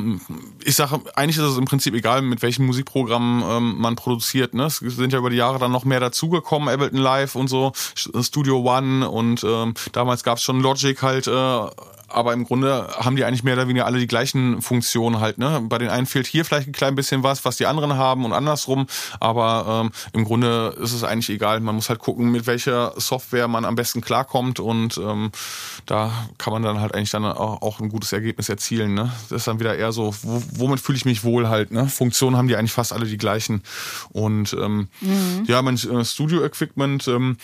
ich sage, eigentlich ist es im Prinzip egal, mit welchem Musikprogramm ähm, man produziert. Ne? Es sind ja über die Jahre dann noch mehr dazugekommen, Ableton Live und so, Studio One und ähm, damals gab es schon Logic halt äh, aber im Grunde haben die eigentlich mehr oder weniger alle die gleichen Funktionen halt. Ne? Bei den einen fehlt hier vielleicht ein klein bisschen was, was die anderen haben und andersrum, aber ähm, im Grunde ist es eigentlich egal. Man muss halt gucken, mit welcher Software man am besten klarkommt und ähm, da kann man dann halt eigentlich dann auch, ein gutes Ergebnis erzielen. Ne? Das ist dann wieder eher so, wo, womit fühle ich mich wohl halt. Ne? Funktionen haben die eigentlich fast alle die gleichen und ähm, mhm. ja, mein äh, Studio-Equipment ähm,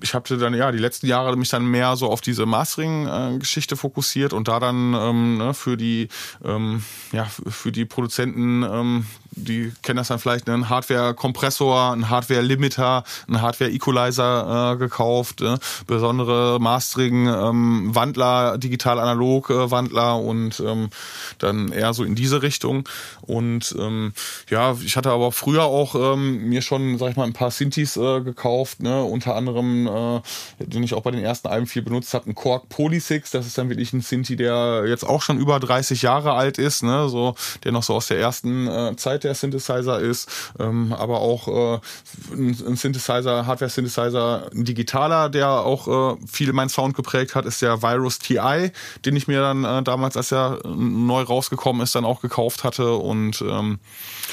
ich habe dann ja die letzten Jahre mich dann mehr so auf diese Mastering-Geschichte fokussiert und da dann ähm, ne, für die ähm, ja für die Produzenten ähm, die kennen das dann vielleicht, ne? ein Hardware-Kompressor, ein Hardware-Limiter, ein Hardware-Equalizer äh, gekauft, äh, besondere Mastering, ähm, Wandler, digital-analog-Wandler äh, und ähm, dann eher so in diese Richtung. Und ähm, ja, ich hatte aber früher auch ähm, mir schon, sag ich mal, ein paar Synthes äh, gekauft, ne? unter anderem, äh, den ich auch bei den ersten Alben viel benutzt habe, ein Korg Polysix, das ist dann wirklich ein Synthi, der jetzt auch schon über 30 Jahre alt ist, ne? so, der noch so aus der ersten äh, Zeit der Synthesizer ist, ähm, aber auch äh, ein, Synthesizer, Hardware-Synthesizer, ein digitaler, der auch äh, viel mein Sound geprägt hat, ist der Virus TI, den ich mir dann äh, damals, als er neu rausgekommen ist, dann auch gekauft hatte und ähm,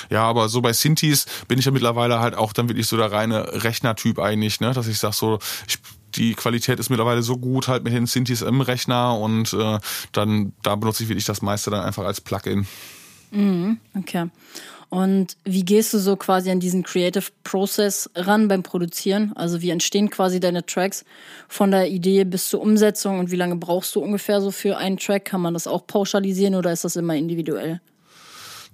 ja, aber so bei Synthes bin ich ja mittlerweile halt auch dann wirklich so der reine Rechnertyp eigentlich, ne, dass ich sag so, ich die Qualität ist mittlerweile so gut halt mit den Synthes im Rechner und äh, dann da benutze ich wirklich das meiste dann einfach als Plugin. Mhm, okay. Und wie gehst du so quasi an diesen Creative Process ran beim Produzieren? Also wie entstehen quasi deine Tracks von der Idee bis zur Umsetzung und wie lange brauchst du ungefähr so für einen Track? Kann man das auch pauschalisieren oder ist das immer individuell?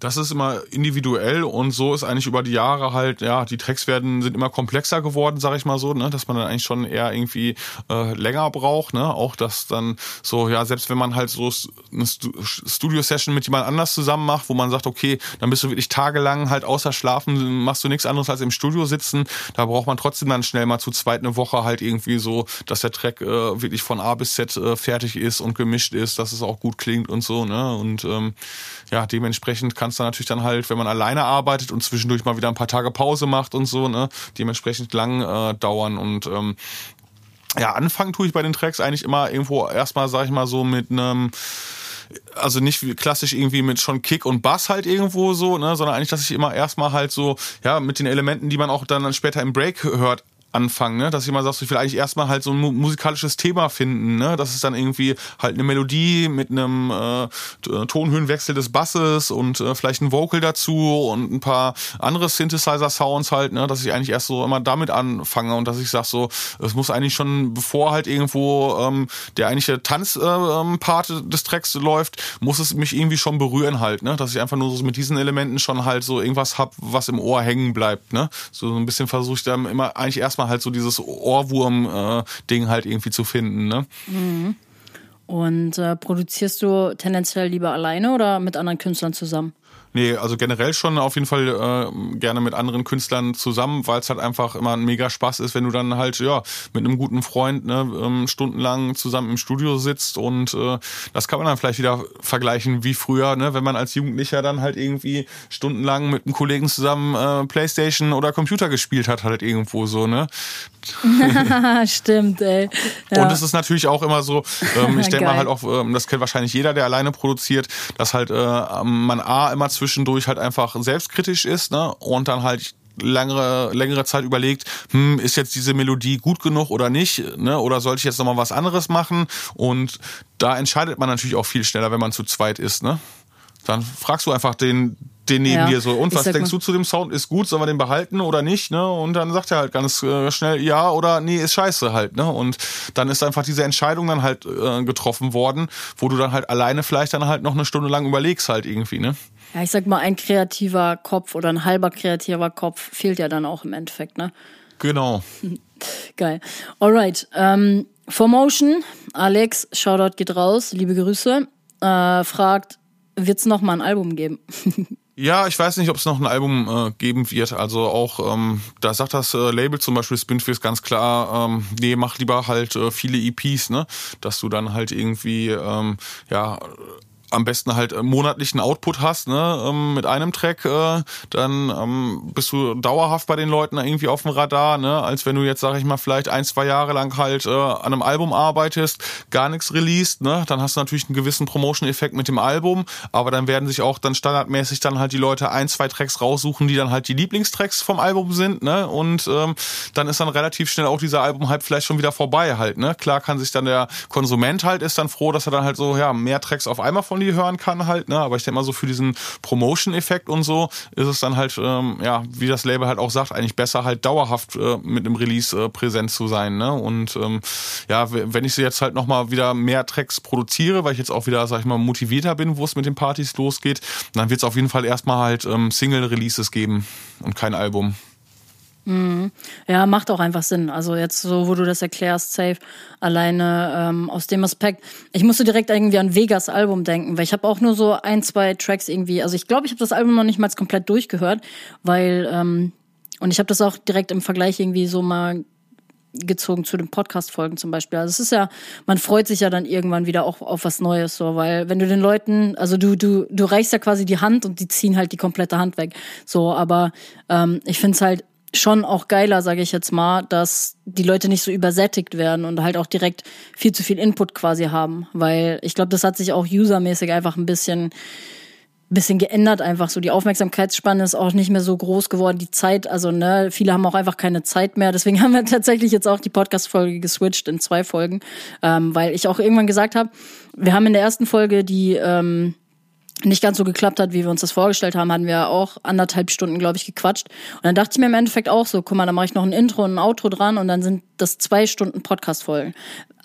Das ist immer individuell und so ist eigentlich über die Jahre halt, ja, die Tracks werden, sind immer komplexer geworden, sag ich mal so, ne, dass man dann eigentlich schon eher irgendwie äh, länger braucht, ne, auch dass dann so, ja, selbst wenn man halt so eine Studio-Session mit jemand anders zusammen macht, wo man sagt, okay, dann bist du wirklich tagelang halt außer Schlafen, machst du nichts anderes als im Studio sitzen, da braucht man trotzdem dann schnell mal zu zweit eine Woche halt irgendwie so, dass der Track äh, wirklich von A bis Z äh, fertig ist und gemischt ist, dass es auch gut klingt und so, ne, und ähm, ja, dementsprechend kann es dann natürlich dann halt, wenn man alleine arbeitet und zwischendurch mal wieder ein paar Tage Pause macht und so, ne, dementsprechend lang äh, dauern. Und ähm, ja, anfangen tue ich bei den Tracks eigentlich immer irgendwo erstmal, sag ich mal so, mit einem also nicht klassisch irgendwie mit schon Kick und Bass halt irgendwo so, ne, sondern eigentlich, dass ich immer erstmal halt so, ja, mit den Elementen, die man auch dann später im Break hört, anfangen, ne? Dass ich mal sagst, ich will eigentlich erstmal halt so ein musikalisches Thema finden, ne? Das ist dann irgendwie halt eine Melodie mit einem äh, Tonhöhenwechsel des Basses und äh, vielleicht ein Vocal dazu und ein paar andere Synthesizer-Sounds halt, ne? Dass ich eigentlich erst so immer damit anfange und dass ich sag so, es muss eigentlich schon, bevor halt irgendwo ähm, der eigentliche Tanzpart äh, ähm, des Tracks läuft, muss es mich irgendwie schon berühren halt, ne? Dass ich einfach nur so mit diesen Elementen schon halt so irgendwas hab, was im Ohr hängen bleibt, ne? So ein bisschen versuche ich dann immer eigentlich erstmal erstmal halt so dieses Ohrwurm-Ding äh, halt irgendwie zu finden. Ne? Mhm. Und äh, produzierst du tendenziell lieber alleine oder mit anderen Künstlern zusammen? Nee, also generell schon auf jeden Fall äh, gerne mit anderen Künstlern zusammen, weil es halt einfach immer ein mega Spaß ist, wenn du dann halt ja mit einem guten Freund ne, ähm, stundenlang zusammen im Studio sitzt und äh, das kann man dann vielleicht wieder vergleichen wie früher, ne, wenn man als Jugendlicher dann halt irgendwie stundenlang mit einem Kollegen zusammen äh, Playstation oder Computer gespielt hat, halt irgendwo so, ne? Stimmt, ey. Ja. Und es ist natürlich auch immer so, ähm, ich denke mal halt auch, ähm, das kennt wahrscheinlich jeder, der alleine produziert, dass halt äh, man A immer zwischendurch halt einfach selbstkritisch ist, ne? Und dann halt längere, längere Zeit überlegt, hm, ist jetzt diese Melodie gut genug oder nicht, ne? Oder sollte ich jetzt nochmal was anderes machen? Und da entscheidet man natürlich auch viel schneller, wenn man zu zweit ist, ne? Dann fragst du einfach den, den neben ja, dir so, und was denkst du zu dem Sound? Ist gut, sollen wir den behalten oder nicht? Ne? Und dann sagt er halt ganz äh, schnell ja oder nee, ist scheiße halt. Ne? Und dann ist einfach diese Entscheidung dann halt äh, getroffen worden, wo du dann halt alleine vielleicht dann halt noch eine Stunde lang überlegst halt irgendwie, ne? Ja, ich sag mal, ein kreativer Kopf oder ein halber kreativer Kopf fehlt ja dann auch im Endeffekt, ne? Genau. Geil. Alright. Ähm, Formotion, Alex, Shoutout geht raus, liebe Grüße. Äh, fragt, wird's noch mal ein Album geben? Ja, ich weiß nicht, ob es noch ein Album äh, geben wird. Also auch, ähm, da sagt das äh, Label zum Beispiel Spinfish ganz klar, ähm, nee, mach lieber halt äh, viele EPs, ne? Dass du dann halt irgendwie, ähm, ja, am besten halt äh, monatlichen Output hast, ne, ähm, mit einem Track, äh, dann ähm, bist du dauerhaft bei den Leuten irgendwie auf dem Radar, ne, als wenn du jetzt, sag ich mal, vielleicht ein, zwei Jahre lang halt äh, an einem Album arbeitest, gar nichts released, ne, dann hast du natürlich einen gewissen Promotion-Effekt mit dem Album, aber dann werden sich auch dann standardmäßig dann halt die Leute ein, zwei Tracks raussuchen, die dann halt die Lieblingstracks vom Album sind, ne, und ähm, dann ist dann relativ schnell auch dieser Album halt vielleicht schon wieder vorbei halt, ne, klar kann sich dann der Konsument halt, ist dann froh, dass er dann halt so, ja, mehr Tracks auf einmal von die hören kann halt, ne? Aber ich denke mal so für diesen Promotion-Effekt und so ist es dann halt, ähm, ja, wie das Label halt auch sagt, eigentlich besser halt dauerhaft äh, mit einem Release äh, präsent zu sein, ne? Und ähm, ja, wenn ich sie jetzt halt nochmal wieder mehr Tracks produziere, weil ich jetzt auch wieder, sag ich mal, motivierter bin, wo es mit den Partys losgeht, dann wird es auf jeden Fall erstmal halt ähm, Single-Releases geben und kein Album. Mhm. Ja, macht auch einfach Sinn. Also jetzt so, wo du das erklärst, safe, alleine ähm, aus dem Aspekt. Ich musste direkt irgendwie an Vegas Album denken, weil ich habe auch nur so ein, zwei Tracks irgendwie. Also ich glaube, ich habe das Album noch nicht mal komplett durchgehört, weil ähm, und ich habe das auch direkt im Vergleich irgendwie so mal gezogen zu den Podcast-Folgen zum Beispiel. Also es ist ja, man freut sich ja dann irgendwann wieder auch auf was Neues, so, weil wenn du den Leuten, also du, du, du reichst ja quasi die Hand und die ziehen halt die komplette Hand weg. So, aber ähm, ich finde es halt schon auch geiler, sage ich jetzt mal, dass die Leute nicht so übersättigt werden und halt auch direkt viel zu viel Input quasi haben, weil ich glaube, das hat sich auch usermäßig einfach ein bisschen bisschen geändert. Einfach so die Aufmerksamkeitsspanne ist auch nicht mehr so groß geworden. Die Zeit also ne viele haben auch einfach keine Zeit mehr. Deswegen haben wir tatsächlich jetzt auch die Podcast Folge geswitcht in zwei Folgen. Ähm, weil ich auch irgendwann gesagt habe wir haben in der ersten Folge die ähm, nicht ganz so geklappt hat, wie wir uns das vorgestellt haben, hatten wir auch anderthalb Stunden, glaube ich, gequatscht. Und dann dachte ich mir im Endeffekt auch so, guck mal, da mache ich noch ein Intro und ein Outro dran und dann sind das zwei Stunden Podcast-Folgen.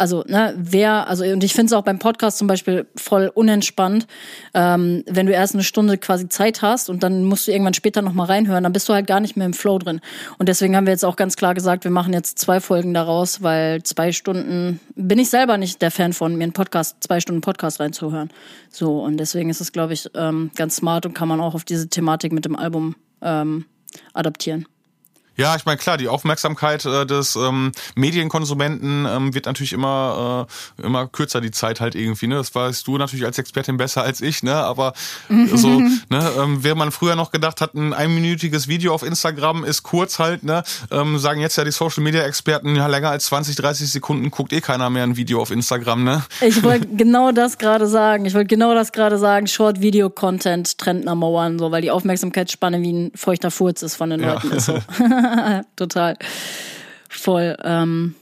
Also, ne, wer, also, und ich finde es auch beim Podcast zum Beispiel voll unentspannt, ähm, wenn du erst eine Stunde quasi Zeit hast und dann musst du irgendwann später nochmal reinhören, dann bist du halt gar nicht mehr im Flow drin. Und deswegen haben wir jetzt auch ganz klar gesagt, wir machen jetzt zwei Folgen daraus, weil zwei Stunden bin ich selber nicht der Fan von, mir einen Podcast, zwei Stunden Podcast reinzuhören. So, und deswegen ist es, glaube ich, ähm, ganz smart und kann man auch auf diese Thematik mit dem Album ähm, adaptieren. Ja, ich meine, klar, die Aufmerksamkeit äh, des ähm, Medienkonsumenten ähm, wird natürlich immer, äh, immer kürzer, die Zeit halt irgendwie. Ne? Das weißt du natürlich als Expertin besser als ich, ne? Aber so, ne, ähm, wer man früher noch gedacht hat, ein einminütiges Video auf Instagram ist kurz halt, ne? Ähm, sagen jetzt ja die Social Media Experten, ja, länger als 20, 30 Sekunden guckt eh keiner mehr ein Video auf Instagram, ne? Ich wollte genau das gerade sagen. Ich wollte genau das gerade sagen. Short Video Content Trend Number One, so, weil die Aufmerksamkeitsspanne wie ein feuchter Furz ist von den Leuten. Ja. Ist so. Total. Voll. Ähm,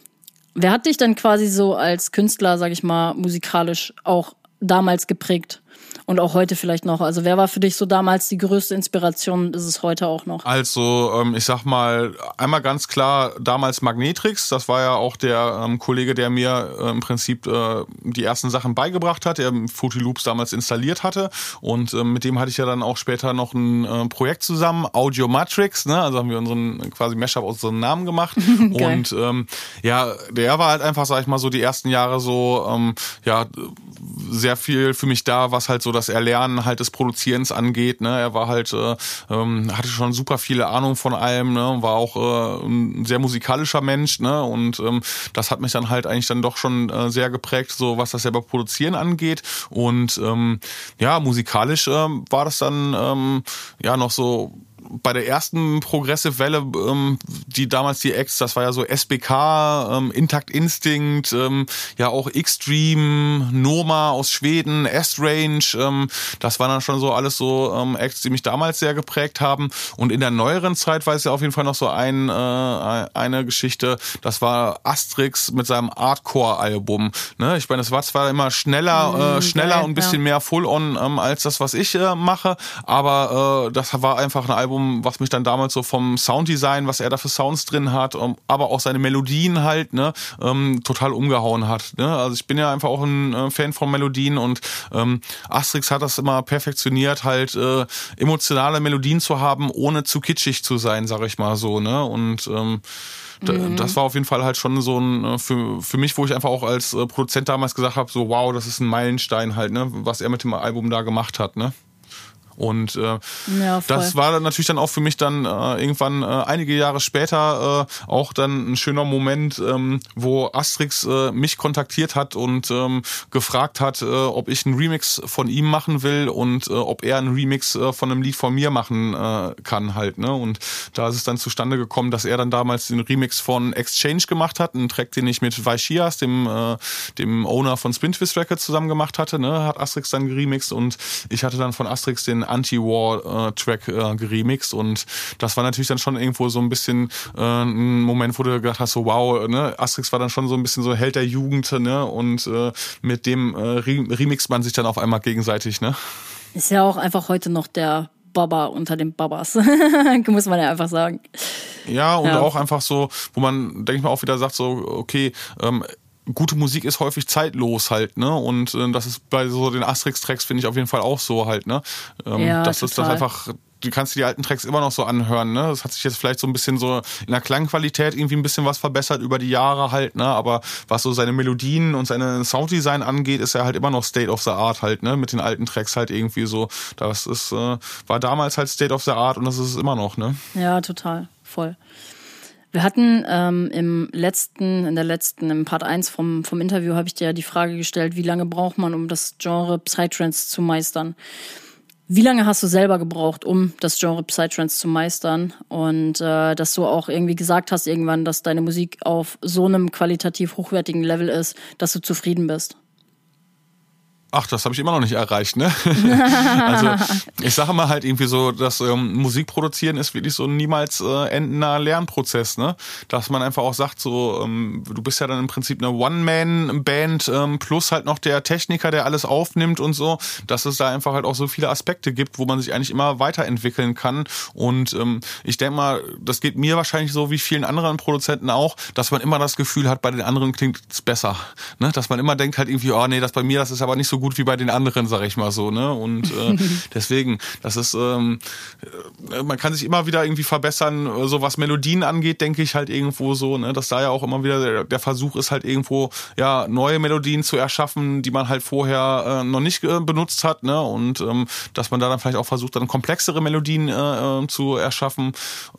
wer hat dich denn quasi so als Künstler, sag ich mal, musikalisch auch damals geprägt? Und auch heute vielleicht noch? Also wer war für dich so damals die größte Inspiration? Ist es heute auch noch? Also ähm, ich sag mal einmal ganz klar damals Magnetrix. Das war ja auch der ähm, Kollege, der mir äh, im Prinzip äh, die ersten Sachen beigebracht hat, der Fruity Loops damals installiert hatte und äh, mit dem hatte ich ja dann auch später noch ein äh, Projekt zusammen, Audio Matrix. Ne? Also haben wir unseren quasi Mashup aus unseren Namen gemacht und ähm, ja, der war halt einfach, sag ich mal, so die ersten Jahre so ähm, ja sehr viel für mich da, was halt so das Erlernen halt des Produzierens angeht. Ne? Er war halt, äh, ähm, hatte schon super viele Ahnung von allem, ne? war auch äh, ein sehr musikalischer Mensch, ne? Und ähm, das hat mich dann halt eigentlich dann doch schon äh, sehr geprägt, so was das selber Produzieren angeht. Und ähm, ja, musikalisch äh, war das dann ähm, ja noch so bei der ersten Progressive Welle, ähm, die damals die Ex, das war ja so SBK, ähm, Intact Instinct, ähm, ja auch Extreme, Noma aus Schweden, S-Range, ähm, das waren dann schon so alles so ähm, Acts, die mich damals sehr geprägt haben. Und in der neueren Zeit war es ja auf jeden Fall noch so ein, äh, eine Geschichte, das war Asterix mit seinem Hardcore-Album. Ne? Ich meine, das war zwar immer schneller, äh, schneller geil, und ein bisschen ja. mehr Full-On ähm, als das, was ich äh, mache, aber äh, das war einfach ein Album, Album, was mich dann damals so vom Sounddesign, was er da für Sounds drin hat, um, aber auch seine Melodien halt, ne, ähm, total umgehauen hat. Ne? Also ich bin ja einfach auch ein äh, Fan von Melodien und ähm, Asterix hat das immer perfektioniert, halt äh, emotionale Melodien zu haben, ohne zu kitschig zu sein, sag ich mal so, ne? Und ähm, mhm. das war auf jeden Fall halt schon so ein äh, für, für mich, wo ich einfach auch als äh, Produzent damals gesagt habe, so wow, das ist ein Meilenstein halt, ne, was er mit dem Album da gemacht hat, ne? Und äh, ja, das war dann natürlich dann auch für mich dann äh, irgendwann äh, einige Jahre später äh, auch dann ein schöner Moment, ähm, wo Asterix äh, mich kontaktiert hat und ähm, gefragt hat, äh, ob ich einen Remix von ihm machen will und äh, ob er einen Remix äh, von einem Lied von mir machen äh, kann halt. Ne? Und da ist es dann zustande gekommen, dass er dann damals den Remix von Exchange gemacht hat, einen Track, den ich mit Vaishias, dem, äh, dem Owner von Spintwist Records zusammen gemacht hatte, ne? hat Asterix dann geremixed und ich hatte dann von Asterix den Anti-War-Track äh, geremixed und das war natürlich dann schon irgendwo so ein bisschen äh, ein Moment, wo du gedacht hast, so wow, ne? Asterix war dann schon so ein bisschen so Held der Jugend, ne? Und äh, mit dem äh, remixt man sich dann auf einmal gegenseitig, ne? Ist ja auch einfach heute noch der Baba unter den Babas, muss man ja einfach sagen. Ja, und ja. auch einfach so, wo man, denke ich mal, auch wieder sagt, so, okay, ähm, gute Musik ist häufig zeitlos halt, ne? Und äh, das ist bei so den Asterix-Tracks finde ich auf jeden Fall auch so halt, ne? Ähm, ja, das total. ist das einfach du kannst dir die alten Tracks immer noch so anhören, ne? Das hat sich jetzt vielleicht so ein bisschen so in der Klangqualität irgendwie ein bisschen was verbessert über die Jahre halt, ne? Aber was so seine Melodien und seine Sounddesign angeht, ist er halt immer noch State of the Art halt, ne? Mit den alten Tracks halt irgendwie so. Das ist, äh, war damals halt State of the Art und das ist es immer noch, ne? Ja, total. Voll. Wir hatten ähm, im letzten, in der letzten, im Part 1 vom, vom Interview habe ich dir ja die Frage gestellt, wie lange braucht man, um das Genre Psytrance zu meistern? Wie lange hast du selber gebraucht, um das Genre Psytrance zu meistern? Und äh, dass du auch irgendwie gesagt hast irgendwann, dass deine Musik auf so einem qualitativ hochwertigen Level ist, dass du zufrieden bist? Ach, das habe ich immer noch nicht erreicht, ne? also ich sage mal halt irgendwie so, dass ähm, Musik produzieren ist wirklich so ein niemals äh, endender Lernprozess, ne? Dass man einfach auch sagt, so ähm, du bist ja dann im Prinzip eine One-Man-Band ähm, plus halt noch der Techniker, der alles aufnimmt und so, dass es da einfach halt auch so viele Aspekte gibt, wo man sich eigentlich immer weiterentwickeln kann. Und ähm, ich denke mal, das geht mir wahrscheinlich so wie vielen anderen Produzenten auch, dass man immer das Gefühl hat, bei den anderen klingt es besser, ne? Dass man immer denkt halt irgendwie, oh nee, das bei mir, das ist aber nicht so gut wie bei den anderen, sag ich mal so, ne? Und äh, deswegen, das ist, ähm, äh, man kann sich immer wieder irgendwie verbessern, so was Melodien angeht, denke ich halt irgendwo so, ne? Dass da ja auch immer wieder der, der Versuch ist halt irgendwo, ja, neue Melodien zu erschaffen, die man halt vorher äh, noch nicht äh, benutzt hat, ne? Und ähm, dass man da dann vielleicht auch versucht, dann komplexere Melodien äh, äh, zu erschaffen.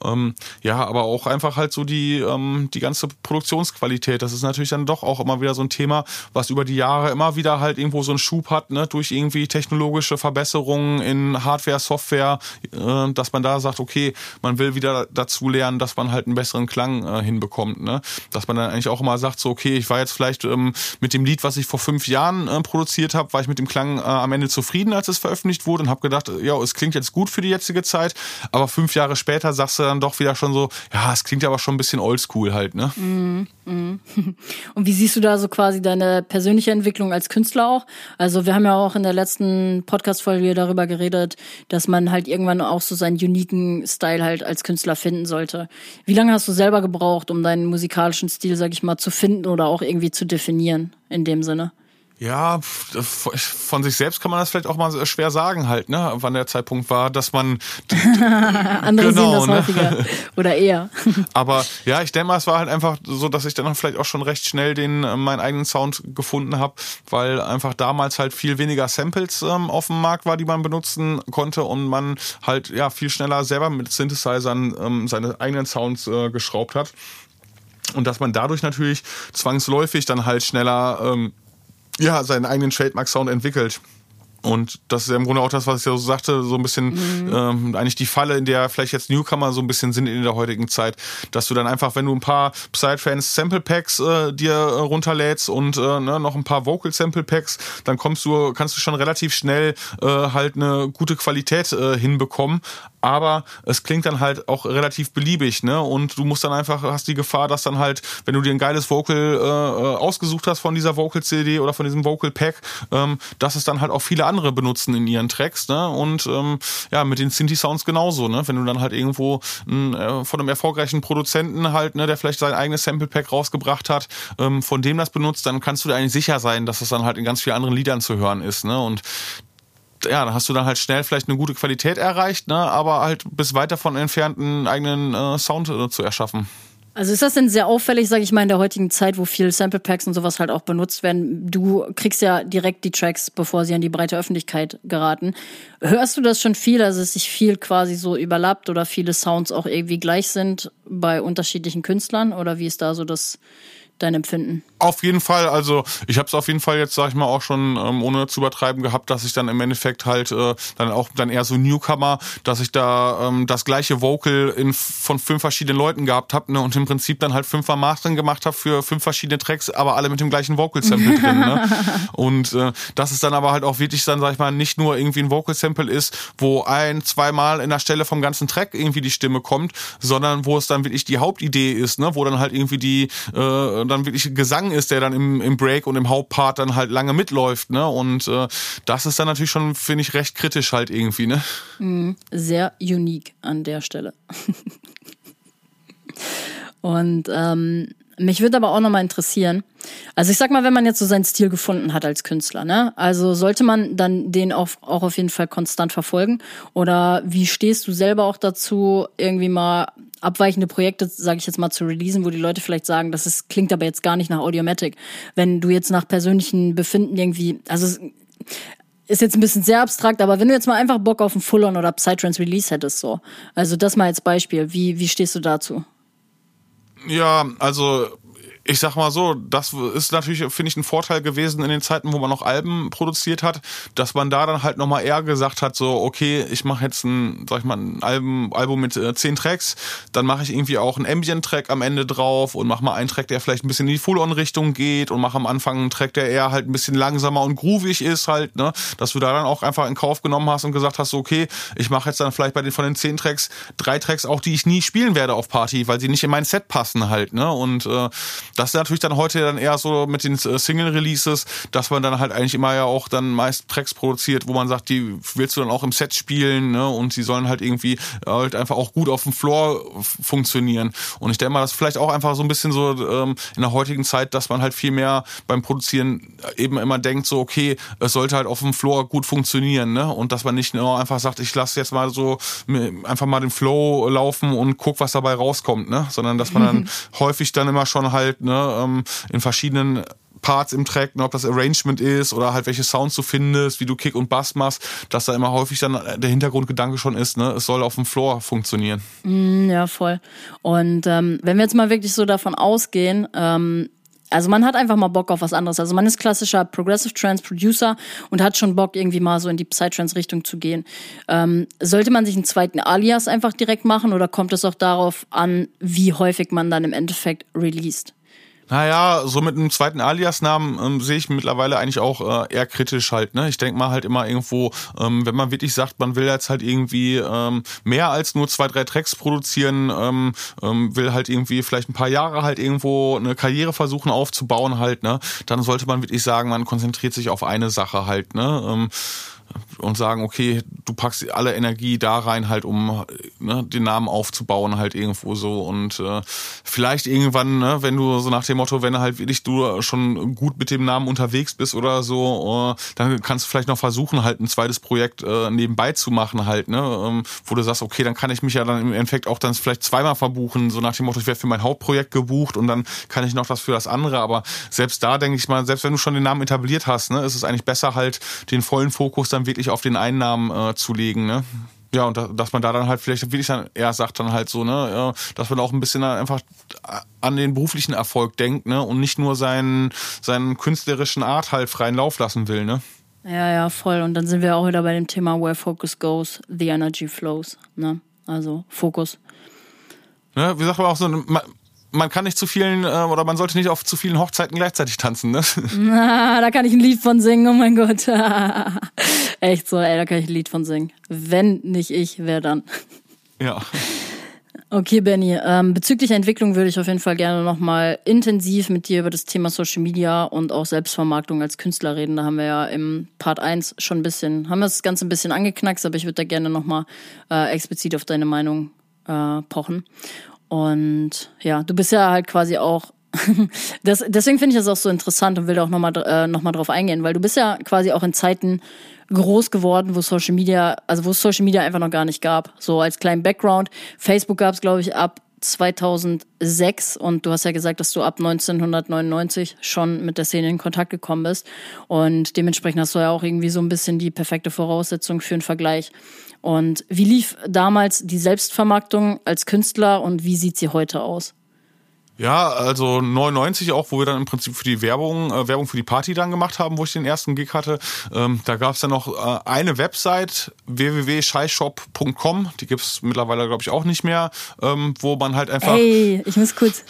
Ähm, ja, aber auch einfach halt so die, ähm, die ganze Produktionsqualität. Das ist natürlich dann doch auch immer wieder so ein Thema, was über die Jahre immer wieder halt irgendwo so ein Schub hat, ne, durch irgendwie technologische Verbesserungen in Hardware, Software, äh, dass man da sagt, okay, man will wieder dazu lernen, dass man halt einen besseren Klang äh, hinbekommt, ne? Dass man dann eigentlich auch immer sagt, so, okay, ich war jetzt vielleicht ähm, mit dem Lied, was ich vor fünf Jahren äh, produziert habe, war ich mit dem Klang äh, am Ende zufrieden, als es veröffentlicht wurde und habe gedacht, ja, es klingt jetzt gut für die jetzige Zeit, aber fünf Jahre später sagst du dann doch wieder schon so, ja, es klingt aber schon ein bisschen oldschool halt, ne? Mm, mm. Und wie siehst du da so quasi deine persönliche Entwicklung als Künstler auch? Also wir haben ja auch in der letzten Podcast-Folge darüber geredet, dass man halt irgendwann auch so seinen uniken Style halt als Künstler finden sollte. Wie lange hast du selber gebraucht, um deinen musikalischen Stil, sag ich mal, zu finden oder auch irgendwie zu definieren in dem Sinne? Ja, von sich selbst kann man das vielleicht auch mal schwer sagen halt, ne, wann der Zeitpunkt war, dass man andere genau, sehen das ne? häufiger oder eher. Aber ja, ich denke mal, es war halt einfach so, dass ich dann vielleicht auch schon recht schnell den äh, meinen eigenen Sound gefunden habe, weil einfach damals halt viel weniger Samples ähm, auf dem Markt war, die man benutzen konnte und man halt ja viel schneller selber mit Synthesizern ähm, seine eigenen Sounds äh, geschraubt hat. Und dass man dadurch natürlich zwangsläufig dann halt schneller ähm, ja, seinen eigenen Trademark-Sound entwickelt. Und das ist ja im Grunde auch das, was ich ja so sagte, so ein bisschen mhm. ähm, eigentlich die Falle, in der vielleicht jetzt Newcomer so ein bisschen sind in der heutigen Zeit, dass du dann einfach, wenn du ein paar Psytrance Sample Packs äh, dir äh, runterlädst und äh, ne, noch ein paar Vocal Sample Packs, dann kommst du, kannst du schon relativ schnell äh, halt eine gute Qualität äh, hinbekommen aber es klingt dann halt auch relativ beliebig, ne? Und du musst dann einfach, hast die Gefahr, dass dann halt, wenn du dir ein geiles Vocal äh, äh ausgesucht hast von dieser Vocal-CD oder von diesem Vocal-Pack, ähm, dass es dann halt auch viele andere benutzen in ihren Tracks, ne? Und ähm, ja, mit den Synthi-Sounds genauso, ne? Wenn du dann halt irgendwo ein, äh, von einem erfolgreichen Produzenten halt, ne, der vielleicht sein eigenes Sample-Pack rausgebracht hat, ähm, von dem das benutzt, dann kannst du dir eigentlich sicher sein, dass es dann halt in ganz vielen anderen Liedern zu hören ist, ne? Und ja, dann hast du dann halt schnell vielleicht eine gute Qualität erreicht, ne, aber halt bis weit davon entfernt einen eigenen äh, Sound äh, zu erschaffen. Also ist das denn sehr auffällig, sage ich mal, in der heutigen Zeit, wo viel Sample Packs und sowas halt auch benutzt werden? Du kriegst ja direkt die Tracks, bevor sie an die breite Öffentlichkeit geraten. Hörst du das schon viel, dass sich viel quasi so überlappt oder viele Sounds auch irgendwie gleich sind bei unterschiedlichen Künstlern? Oder wie ist da so das dein Empfinden? Auf jeden Fall, also ich habe es auf jeden Fall jetzt, sag ich mal, auch schon ähm, ohne zu übertreiben gehabt, dass ich dann im Endeffekt halt äh, dann auch dann eher so Newcomer, dass ich da ähm, das gleiche Vocal in, von fünf verschiedenen Leuten gehabt habe ne, und im Prinzip dann halt fünfmal Mastering gemacht habe für fünf verschiedene Tracks, aber alle mit dem gleichen Vocal-Sample drin. Ne? Und äh, dass es dann aber halt auch wirklich dann, sag ich mal, nicht nur irgendwie ein Vocal-Sample ist, wo ein, zweimal in der Stelle vom ganzen Track irgendwie die Stimme kommt, sondern wo es dann wirklich die Hauptidee ist, ne, wo dann halt irgendwie die äh, dann wirklich Gesang ist, der dann im, im Break und im Hauptpart dann halt lange mitläuft, ne? Und äh, das ist dann natürlich schon, finde ich, recht kritisch halt irgendwie, ne? Mhm. Sehr unique an der Stelle. und ähm, mich würde aber auch nochmal interessieren. Also ich sag mal, wenn man jetzt so seinen Stil gefunden hat als Künstler, ne? Also sollte man dann den auch, auch auf jeden Fall konstant verfolgen? Oder wie stehst du selber auch dazu, irgendwie mal abweichende Projekte, sage ich jetzt mal, zu releasen, wo die Leute vielleicht sagen, das ist, klingt aber jetzt gar nicht nach Audiomatic. Wenn du jetzt nach persönlichen Befinden irgendwie, also ist jetzt ein bisschen sehr abstrakt, aber wenn du jetzt mal einfach Bock auf ein Full-On oder Psytrance Release hättest, so. Also das mal als Beispiel. Wie, wie stehst du dazu? Ja, also ich sag mal so, das ist natürlich, finde ich, ein Vorteil gewesen in den Zeiten, wo man noch Alben produziert hat, dass man da dann halt nochmal eher gesagt hat, so, okay, ich mache jetzt ein, sag ich mal, ein Album, Album mit äh, zehn Tracks, dann mache ich irgendwie auch einen Ambient-Track am Ende drauf und mache mal einen Track, der vielleicht ein bisschen in die Full-On-Richtung geht und mache am Anfang einen Track, der eher halt ein bisschen langsamer und groovig ist halt, ne, dass du da dann auch einfach in Kauf genommen hast und gesagt hast, so, okay, ich mache jetzt dann vielleicht bei den von den zehn Tracks drei Tracks auch, die ich nie spielen werde auf Party, weil sie nicht in mein Set passen halt, ne, und äh, das ist natürlich dann heute dann eher so mit den äh, Single-Releases, dass man dann halt eigentlich immer ja auch dann meist Tracks produziert, wo man sagt, die willst du dann auch im Set spielen, ne? Und sie sollen halt irgendwie halt einfach auch gut auf dem Floor funktionieren. Und ich denke mal, das ist vielleicht auch einfach so ein bisschen so ähm, in der heutigen Zeit, dass man halt viel mehr beim Produzieren eben immer denkt, so, okay, es sollte halt auf dem Floor gut funktionieren, ne? Und dass man nicht nur einfach sagt, ich lasse jetzt mal so einfach mal den Flow laufen und guck, was dabei rauskommt, ne? Sondern dass man dann häufig dann immer schon halt, ne, ähm, in verschiedenen Parts im Track, ne, ob das Arrangement ist oder halt welche Sounds du findest, wie du Kick und Bass machst, dass da immer häufig dann der Hintergrundgedanke schon ist, ne, es soll auf dem Floor funktionieren. Mm, ja, voll. Und ähm, wenn wir jetzt mal wirklich so davon ausgehen, ähm, Also man hat einfach mal Bock auf was anderes. Also man ist klassischer Progressive Trance Producer und hat schon Bock, irgendwie mal so in die Psytrance-Richtung zu gehen. Ähm, sollte man sich einen zweiten Alias einfach direkt machen oder kommt es auch darauf an, wie häufig man dann im Endeffekt released? Naja, so mit einem zweiten Alias-Namen ähm, sehe ich mittlerweile eigentlich auch äh, eher kritisch halt. Ne? Ich denke mal halt immer irgendwo, ähm, wenn man wirklich sagt, man will jetzt halt irgendwie ähm, mehr als nur zwei, drei Tracks produzieren, ähm, ähm, will halt irgendwie vielleicht ein paar Jahre halt irgendwo eine Karriere versuchen aufzubauen halt, ne? dann sollte man wirklich sagen, man konzentriert sich auf eine Sache halt. Ne? Ähm, und sagen, okay, du packst alle Energie da rein, halt um ne, den Namen aufzubauen, halt irgendwo so. Und äh, vielleicht irgendwann, ne, wenn du so nach dem Motto, wenn halt wirklich du schon gut mit dem Namen unterwegs bist oder so, äh, dann kannst du vielleicht noch versuchen, halt ein zweites Projekt äh, nebenbei zu machen, halt, ne, ähm, wo du sagst, okay, dann kann ich mich ja dann im Endeffekt auch dann vielleicht zweimal verbuchen, so nach dem Motto, ich werde für mein Hauptprojekt gebucht und dann kann ich noch das für das andere. Aber selbst da denke ich mal, selbst wenn du schon den Namen etabliert hast, ne, ist es eigentlich besser halt den vollen Fokus dann wirklich auf den Einnahmen äh, zu legen, ne? Ja, und da, dass man da dann halt vielleicht wirklich dann eher sagt dann halt so, ne, dass man auch ein bisschen einfach an den beruflichen Erfolg denkt, ne, und nicht nur seinen, seinen künstlerischen Art halt freien Lauf lassen will, ne? Ja, ja, voll. Und dann sind wir auch wieder bei dem Thema Where Focus Goes, the Energy Flows, ne? Also Fokus. Ne, wie sagt man auch so, man kann nicht zu vielen äh, oder man sollte nicht auf zu vielen Hochzeiten gleichzeitig tanzen, ne? Na, da kann ich ein Lied von singen, oh mein Gott. Echt so, ey, da kann ich ein Lied von singen. Wenn nicht ich, wer dann? Ja. Okay, Benny. Ähm, bezüglich Entwicklung würde ich auf jeden Fall gerne nochmal intensiv mit dir über das Thema Social Media und auch Selbstvermarktung als Künstler reden. Da haben wir ja im Part 1 schon ein bisschen, haben wir das Ganze ein bisschen angeknackst, aber ich würde da gerne nochmal äh, explizit auf deine Meinung äh, pochen. Und ja, du bist ja halt quasi auch. das, deswegen finde ich das auch so interessant und will da auch nochmal äh, noch drauf eingehen, weil du bist ja quasi auch in Zeiten groß geworden, wo Social Media, also wo es Social Media einfach noch gar nicht gab. So als kleinen Background. Facebook gab es, glaube ich, ab 2006 und du hast ja gesagt, dass du ab 1999 schon mit der Szene in Kontakt gekommen bist und dementsprechend hast du ja auch irgendwie so ein bisschen die perfekte Voraussetzung für einen Vergleich. Und wie lief damals die Selbstvermarktung als Künstler und wie sieht sie heute aus? Ja, also 99 auch, wo wir dann im Prinzip für die Werbung, äh, Werbung für die Party dann gemacht haben, wo ich den ersten Gig hatte. Ähm, da gab es dann noch äh, eine Website, www.scheishop.com, die gibt's mittlerweile, glaube ich, auch nicht mehr, ähm, wo man halt einfach. Hey, ich muss kurz,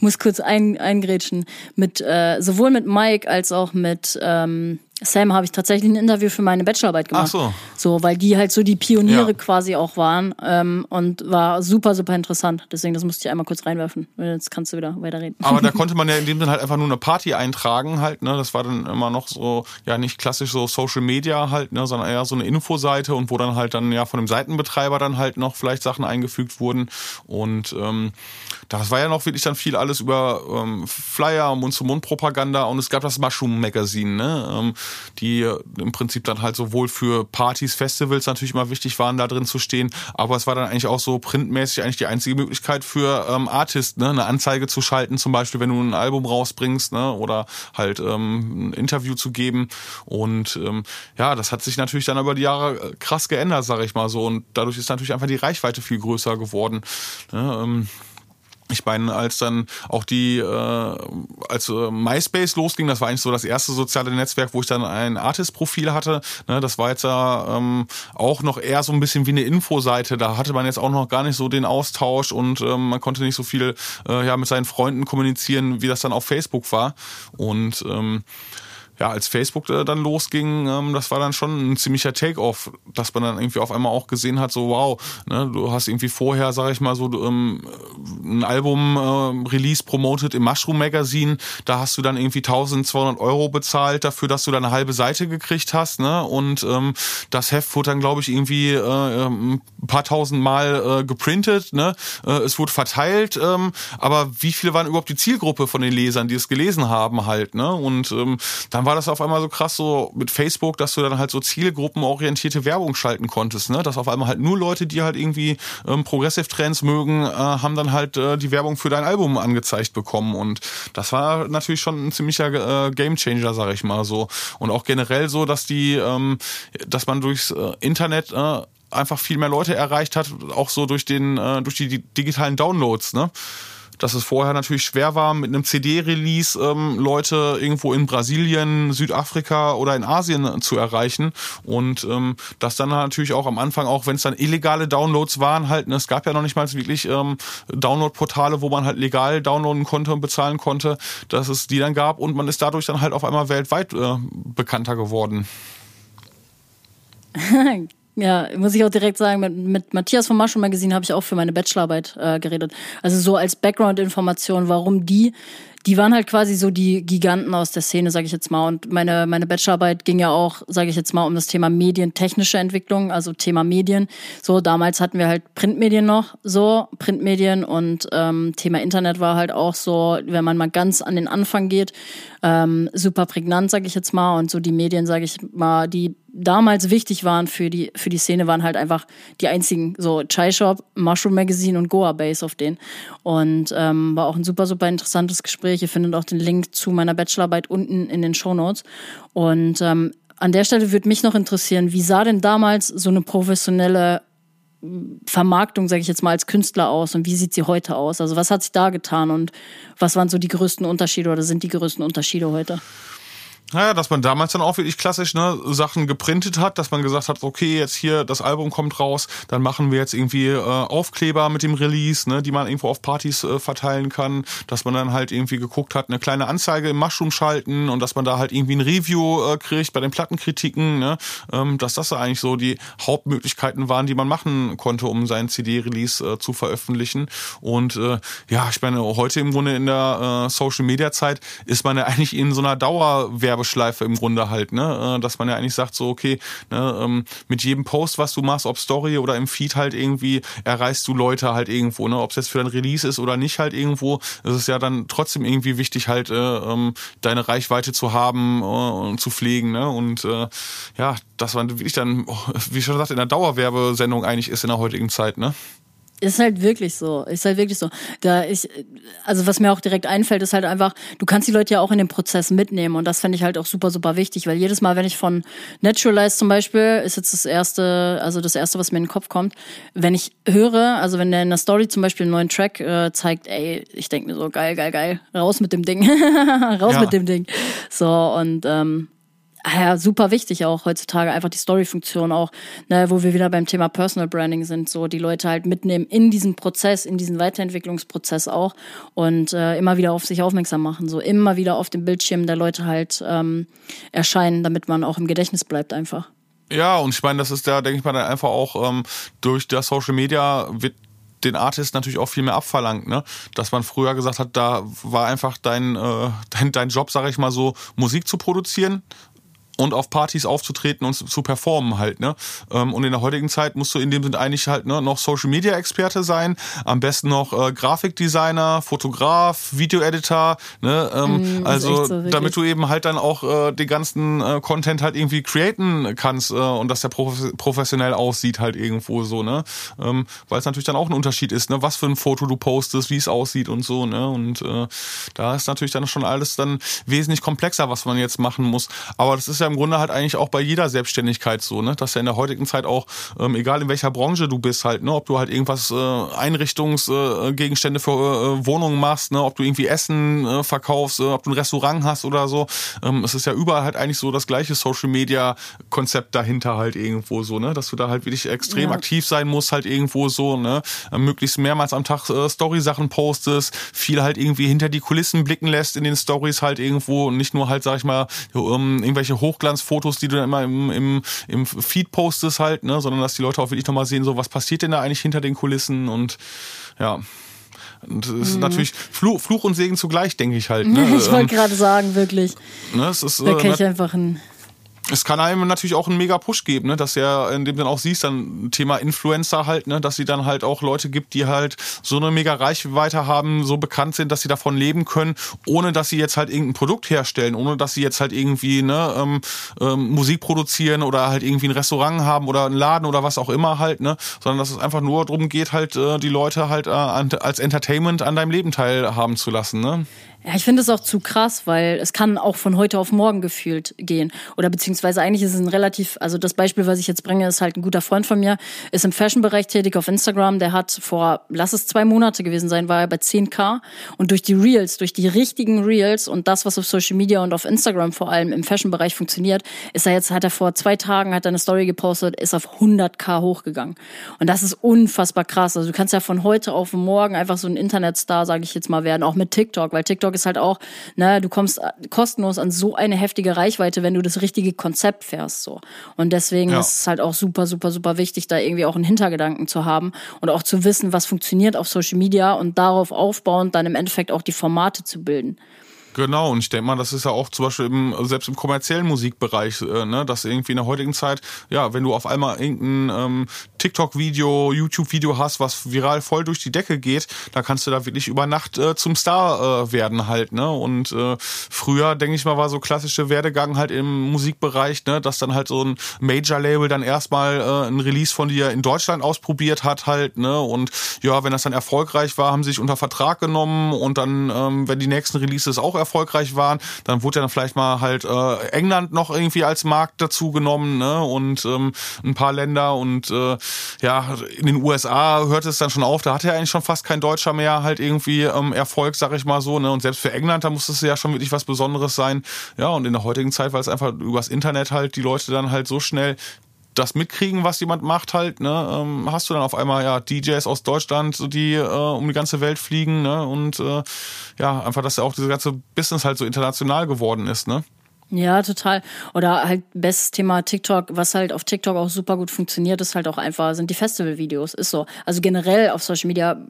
muss kurz ein, eingrätschen. Mit, äh, sowohl mit Mike als auch mit ähm, Sam habe ich tatsächlich ein Interview für meine Bachelorarbeit gemacht. Ach so. So, weil die halt so die Pioniere ja. quasi auch waren ähm, und war super, super interessant. Deswegen, das musste ich einmal kurz reinwerfen. Jetzt kannst du wieder weiterreden. Aber da konnte man ja in dem Sinne halt einfach nur eine Party eintragen halt, ne? Das war dann immer noch so, ja, nicht klassisch so Social Media halt, ne, sondern eher so eine Infoseite und wo dann halt dann ja von dem Seitenbetreiber dann halt noch vielleicht Sachen eingefügt wurden. Und ähm, das war ja noch wirklich dann viel alles über ähm, Flyer, Mund-zu-Mund-Propaganda und es gab das Mushroom Magazine, ne? Ähm, die im Prinzip dann halt sowohl für Partys, Festivals natürlich immer wichtig waren, da drin zu stehen, aber es war dann eigentlich auch so printmäßig eigentlich die einzige Möglichkeit für ähm, Artists, ne? eine Anzeige zu schalten, zum Beispiel, wenn du ein Album rausbringst, ne? oder halt ähm, ein Interview zu geben. Und ähm, ja, das hat sich natürlich dann über die Jahre äh, krass geändert, sage ich mal so. Und dadurch ist natürlich einfach die Reichweite viel größer geworden. Ne? Ähm, ich meine, als dann auch die, äh, als äh, MySpace losging, das war eigentlich so das erste soziale Netzwerk, wo ich dann ein Artist-Profil hatte. Ne, das war jetzt ja ähm, auch noch eher so ein bisschen wie eine Infoseite. Da hatte man jetzt auch noch gar nicht so den Austausch und ähm, man konnte nicht so viel äh, ja mit seinen Freunden kommunizieren, wie das dann auf Facebook war. Und ähm, ja, als Facebook dann losging, ähm, das war dann schon ein ziemlicher Take-off, dass man dann irgendwie auf einmal auch gesehen hat, so wow, ne, du hast irgendwie vorher, sag ich mal so, ähm, ein Album äh, Release promoted im Mushroom Magazine, da hast du dann irgendwie 1200 Euro bezahlt dafür, dass du da eine halbe Seite gekriegt hast, ne, und ähm, das Heft wurde dann, glaube ich, irgendwie äh, ähm, ein paar tausend Mal äh, geprintet, ne, äh, es wurde verteilt, ähm, aber wie viele waren überhaupt die Zielgruppe von den Lesern, die es gelesen haben halt, ne, und ähm, dann war das auf einmal so krass so mit Facebook, dass du dann halt so zielgruppenorientierte Werbung schalten konntest, ne? Dass auf einmal halt nur Leute, die halt irgendwie ähm, Progressive Trends mögen, äh, haben dann halt äh, die Werbung für dein Album angezeigt bekommen und das war natürlich schon ein ziemlicher äh, Gamechanger, sag ich mal so und auch generell so, dass die, ähm, dass man durchs äh, Internet äh, einfach viel mehr Leute erreicht hat, auch so durch den, äh, durch die, die digitalen Downloads, ne? Dass es vorher natürlich schwer war, mit einem CD-Release ähm, Leute irgendwo in Brasilien, Südafrika oder in Asien zu erreichen. Und ähm, das dann natürlich auch am Anfang, auch wenn es dann illegale Downloads waren, halt, ne, es gab ja noch nicht mal wirklich ähm, Download-Portale, wo man halt legal downloaden konnte und bezahlen konnte, dass es die dann gab und man ist dadurch dann halt auf einmal weltweit äh, bekannter geworden. Ja, muss ich auch direkt sagen, mit, mit Matthias vom Mushroom Magazine habe ich auch für meine Bachelorarbeit äh, geredet. Also so als Background-Information, warum die die waren halt quasi so die Giganten aus der Szene, sage ich jetzt mal. Und meine, meine Bachelorarbeit ging ja auch, sage ich jetzt mal, um das Thema medientechnische Entwicklung, also Thema Medien. So, damals hatten wir halt Printmedien noch, so, Printmedien und ähm, Thema Internet war halt auch so, wenn man mal ganz an den Anfang geht, ähm, super prägnant, sage ich jetzt mal. Und so die Medien, sage ich mal, die damals wichtig waren für die, für die Szene, waren halt einfach die einzigen, so Chai Shop, Mushroom Magazine und Goa Base auf denen. Und ähm, war auch ein super, super interessantes Gespräch. Ihr findet auch den Link zu meiner Bachelorarbeit unten in den Show Notes. Und ähm, an der Stelle würde mich noch interessieren, wie sah denn damals so eine professionelle Vermarktung, sage ich jetzt mal, als Künstler aus und wie sieht sie heute aus? Also was hat sich da getan und was waren so die größten Unterschiede oder sind die größten Unterschiede heute? Naja, dass man damals dann auch wirklich klassisch ne, Sachen geprintet hat, dass man gesagt hat, okay, jetzt hier das Album kommt raus, dann machen wir jetzt irgendwie äh, Aufkleber mit dem Release, ne, die man irgendwo auf Partys äh, verteilen kann, dass man dann halt irgendwie geguckt hat, eine kleine Anzeige im Mushroom schalten und dass man da halt irgendwie ein Review äh, kriegt bei den Plattenkritiken, ne, ähm, dass das eigentlich so die Hauptmöglichkeiten waren, die man machen konnte, um seinen CD-Release äh, zu veröffentlichen. Und äh, ja, ich meine, heute im Grunde in der äh, Social-Media-Zeit ist man ja eigentlich in so einer Dauerwerbung Werbeschleife im Grunde halt, ne? Äh, dass man ja eigentlich sagt, so, okay, ne, ähm, mit jedem Post, was du machst, ob Story oder im Feed halt irgendwie, erreichst du Leute halt irgendwo, ne? Ob es jetzt für ein Release ist oder nicht halt irgendwo, ist es ja dann trotzdem irgendwie wichtig, halt äh, ähm, deine Reichweite zu haben äh, und zu pflegen, ne? Und äh, ja, dass man wirklich dann, wie schon gesagt, in der Dauerwerbesendung eigentlich ist in der heutigen Zeit, ne? Ist halt wirklich so. Ist halt wirklich so. Da ich, also was mir auch direkt einfällt, ist halt einfach, du kannst die Leute ja auch in den Prozess mitnehmen und das fände ich halt auch super, super wichtig, weil jedes Mal, wenn ich von Naturalize zum Beispiel, ist jetzt das erste, also das erste, was mir in den Kopf kommt, wenn ich höre, also wenn der in der Story zum Beispiel einen neuen Track äh, zeigt, ey, ich denke mir so, geil, geil, geil, raus mit dem Ding, raus ja. mit dem Ding. So und ähm, ja, super wichtig auch heutzutage, einfach die Story-Funktion auch, ne, wo wir wieder beim Thema Personal Branding sind, so die Leute halt mitnehmen in diesen Prozess, in diesen Weiterentwicklungsprozess auch und äh, immer wieder auf sich aufmerksam machen, so immer wieder auf dem Bildschirm der Leute halt ähm, erscheinen, damit man auch im Gedächtnis bleibt einfach. Ja, und ich meine, das ist da, denke ich mal, dann einfach auch ähm, durch das Social Media wird den Artist natürlich auch viel mehr abverlangt, ne? Dass man früher gesagt hat, da war einfach dein, äh, dein, dein Job, sage ich mal so, Musik zu produzieren und auf Partys aufzutreten und zu performen halt, ne? Ähm, und in der heutigen Zeit musst du in dem Sinne eigentlich halt ne, noch Social Media Experte sein, am besten noch äh, Grafikdesigner, Fotograf, Videoeditor, ne? Ähm, mm, also so, damit du eben halt dann auch äh, den ganzen äh, Content halt irgendwie createn kannst äh, und dass der professionell aussieht halt irgendwo so, ne? Ähm, Weil es natürlich dann auch ein Unterschied ist, ne? Was für ein Foto du postest, wie es aussieht und so, ne? Und äh, da ist natürlich dann schon alles dann wesentlich komplexer, was man jetzt machen muss. Aber das ist ja ja im Grunde halt eigentlich auch bei jeder Selbstständigkeit so, ne? Dass ja in der heutigen Zeit auch, ähm, egal in welcher Branche du bist halt, ne, ob du halt irgendwas äh, Einrichtungsgegenstände äh, für äh, Wohnungen machst, ne, ob du irgendwie Essen äh, verkaufst, äh, ob du ein Restaurant hast oder so. Ähm, es ist ja überall halt eigentlich so das gleiche Social Media Konzept dahinter halt irgendwo so, ne? Dass du da halt wirklich extrem ja. aktiv sein musst, halt irgendwo so, ne? Äh, möglichst mehrmals am Tag äh, Story-Sachen postest, viel halt irgendwie hinter die Kulissen blicken lässt in den Stories halt irgendwo und nicht nur halt, sag ich mal, um, irgendwelche hoch Hochglanzfotos, die du dann immer im, im, im Feed postest halt, ne, sondern dass die Leute auch wirklich nochmal sehen, so was passiert denn da eigentlich hinter den Kulissen und ja. Und es ist mhm. natürlich Fluch, Fluch und Segen zugleich, denke ich halt. Ne? Ich wollte ähm, gerade sagen, wirklich. Ne, es ist, da kann äh, ich einfach ein es kann einem natürlich auch einen mega Push geben, ne? dass ja, indem du dann auch siehst, dann Thema Influencer halt, ne? dass sie dann halt auch Leute gibt, die halt so eine mega Reichweite haben, so bekannt sind, dass sie davon leben können, ohne dass sie jetzt halt irgendein Produkt herstellen, ohne dass sie jetzt halt irgendwie ne, ähm, ähm, Musik produzieren oder halt irgendwie ein Restaurant haben oder einen Laden oder was auch immer halt, ne? sondern dass es einfach nur darum geht, halt äh, die Leute halt äh, als Entertainment an deinem Leben teilhaben zu lassen. Ne? Ja, ich finde es auch zu krass, weil es kann auch von heute auf morgen gefühlt gehen. Oder beziehungsweise eigentlich ist es ein relativ, also das Beispiel, was ich jetzt bringe, ist halt ein guter Freund von mir, ist im Fashion-Bereich tätig auf Instagram. Der hat vor, lass es zwei Monate gewesen sein, war er bei 10k. Und durch die Reels, durch die richtigen Reels und das, was auf Social Media und auf Instagram vor allem im Fashion-Bereich funktioniert, ist er jetzt, hat er vor zwei Tagen, hat er eine Story gepostet, ist auf 100k hochgegangen. Und das ist unfassbar krass. Also du kannst ja von heute auf morgen einfach so ein Internetstar, sage ich jetzt mal, werden, auch mit TikTok, weil TikTok ist halt auch, ne, du kommst kostenlos an so eine heftige Reichweite, wenn du das richtige Konzept fährst, so. Und deswegen ja. ist es halt auch super, super, super wichtig, da irgendwie auch einen Hintergedanken zu haben und auch zu wissen, was funktioniert auf Social Media und darauf aufbauend dann im Endeffekt auch die Formate zu bilden. Genau, und ich denke mal, das ist ja auch zum Beispiel im, selbst im kommerziellen Musikbereich, äh, ne, dass irgendwie in der heutigen Zeit, ja, wenn du auf einmal irgendein ähm, TikTok-Video, YouTube-Video hast, was viral voll durch die Decke geht, da kannst du da wirklich über Nacht äh, zum Star äh, werden halt, ne? Und äh, früher, denke ich mal, war so klassische Werdegang halt im Musikbereich, ne, dass dann halt so ein Major-Label dann erstmal äh, ein Release von dir in Deutschland ausprobiert hat halt, ne? Und ja, wenn das dann erfolgreich war, haben sie sich unter Vertrag genommen und dann, ähm, wenn die nächsten Releases auch erfolgreich waren. Dann wurde dann vielleicht mal halt äh, England noch irgendwie als Markt dazu genommen ne? und ähm, ein paar Länder und äh, ja, in den USA hörte es dann schon auf, da hatte ja eigentlich schon fast kein Deutscher mehr halt irgendwie ähm, Erfolg, sag ich mal so. Ne? Und selbst für England, da musste es ja schon wirklich was Besonderes sein. Ja, und in der heutigen Zeit, weil es einfach übers Internet halt die Leute dann halt so schnell das mitkriegen, was jemand macht halt, ne, ähm, hast du dann auf einmal ja DJs aus Deutschland, die äh, um die ganze Welt fliegen, ne, und äh, ja, einfach, dass ja auch diese ganze Business halt so international geworden ist, ne. Ja, total. Oder halt bestes Thema TikTok, was halt auf TikTok auch super gut funktioniert, ist halt auch einfach, sind die Festivalvideos. Ist so. Also generell auf Social Media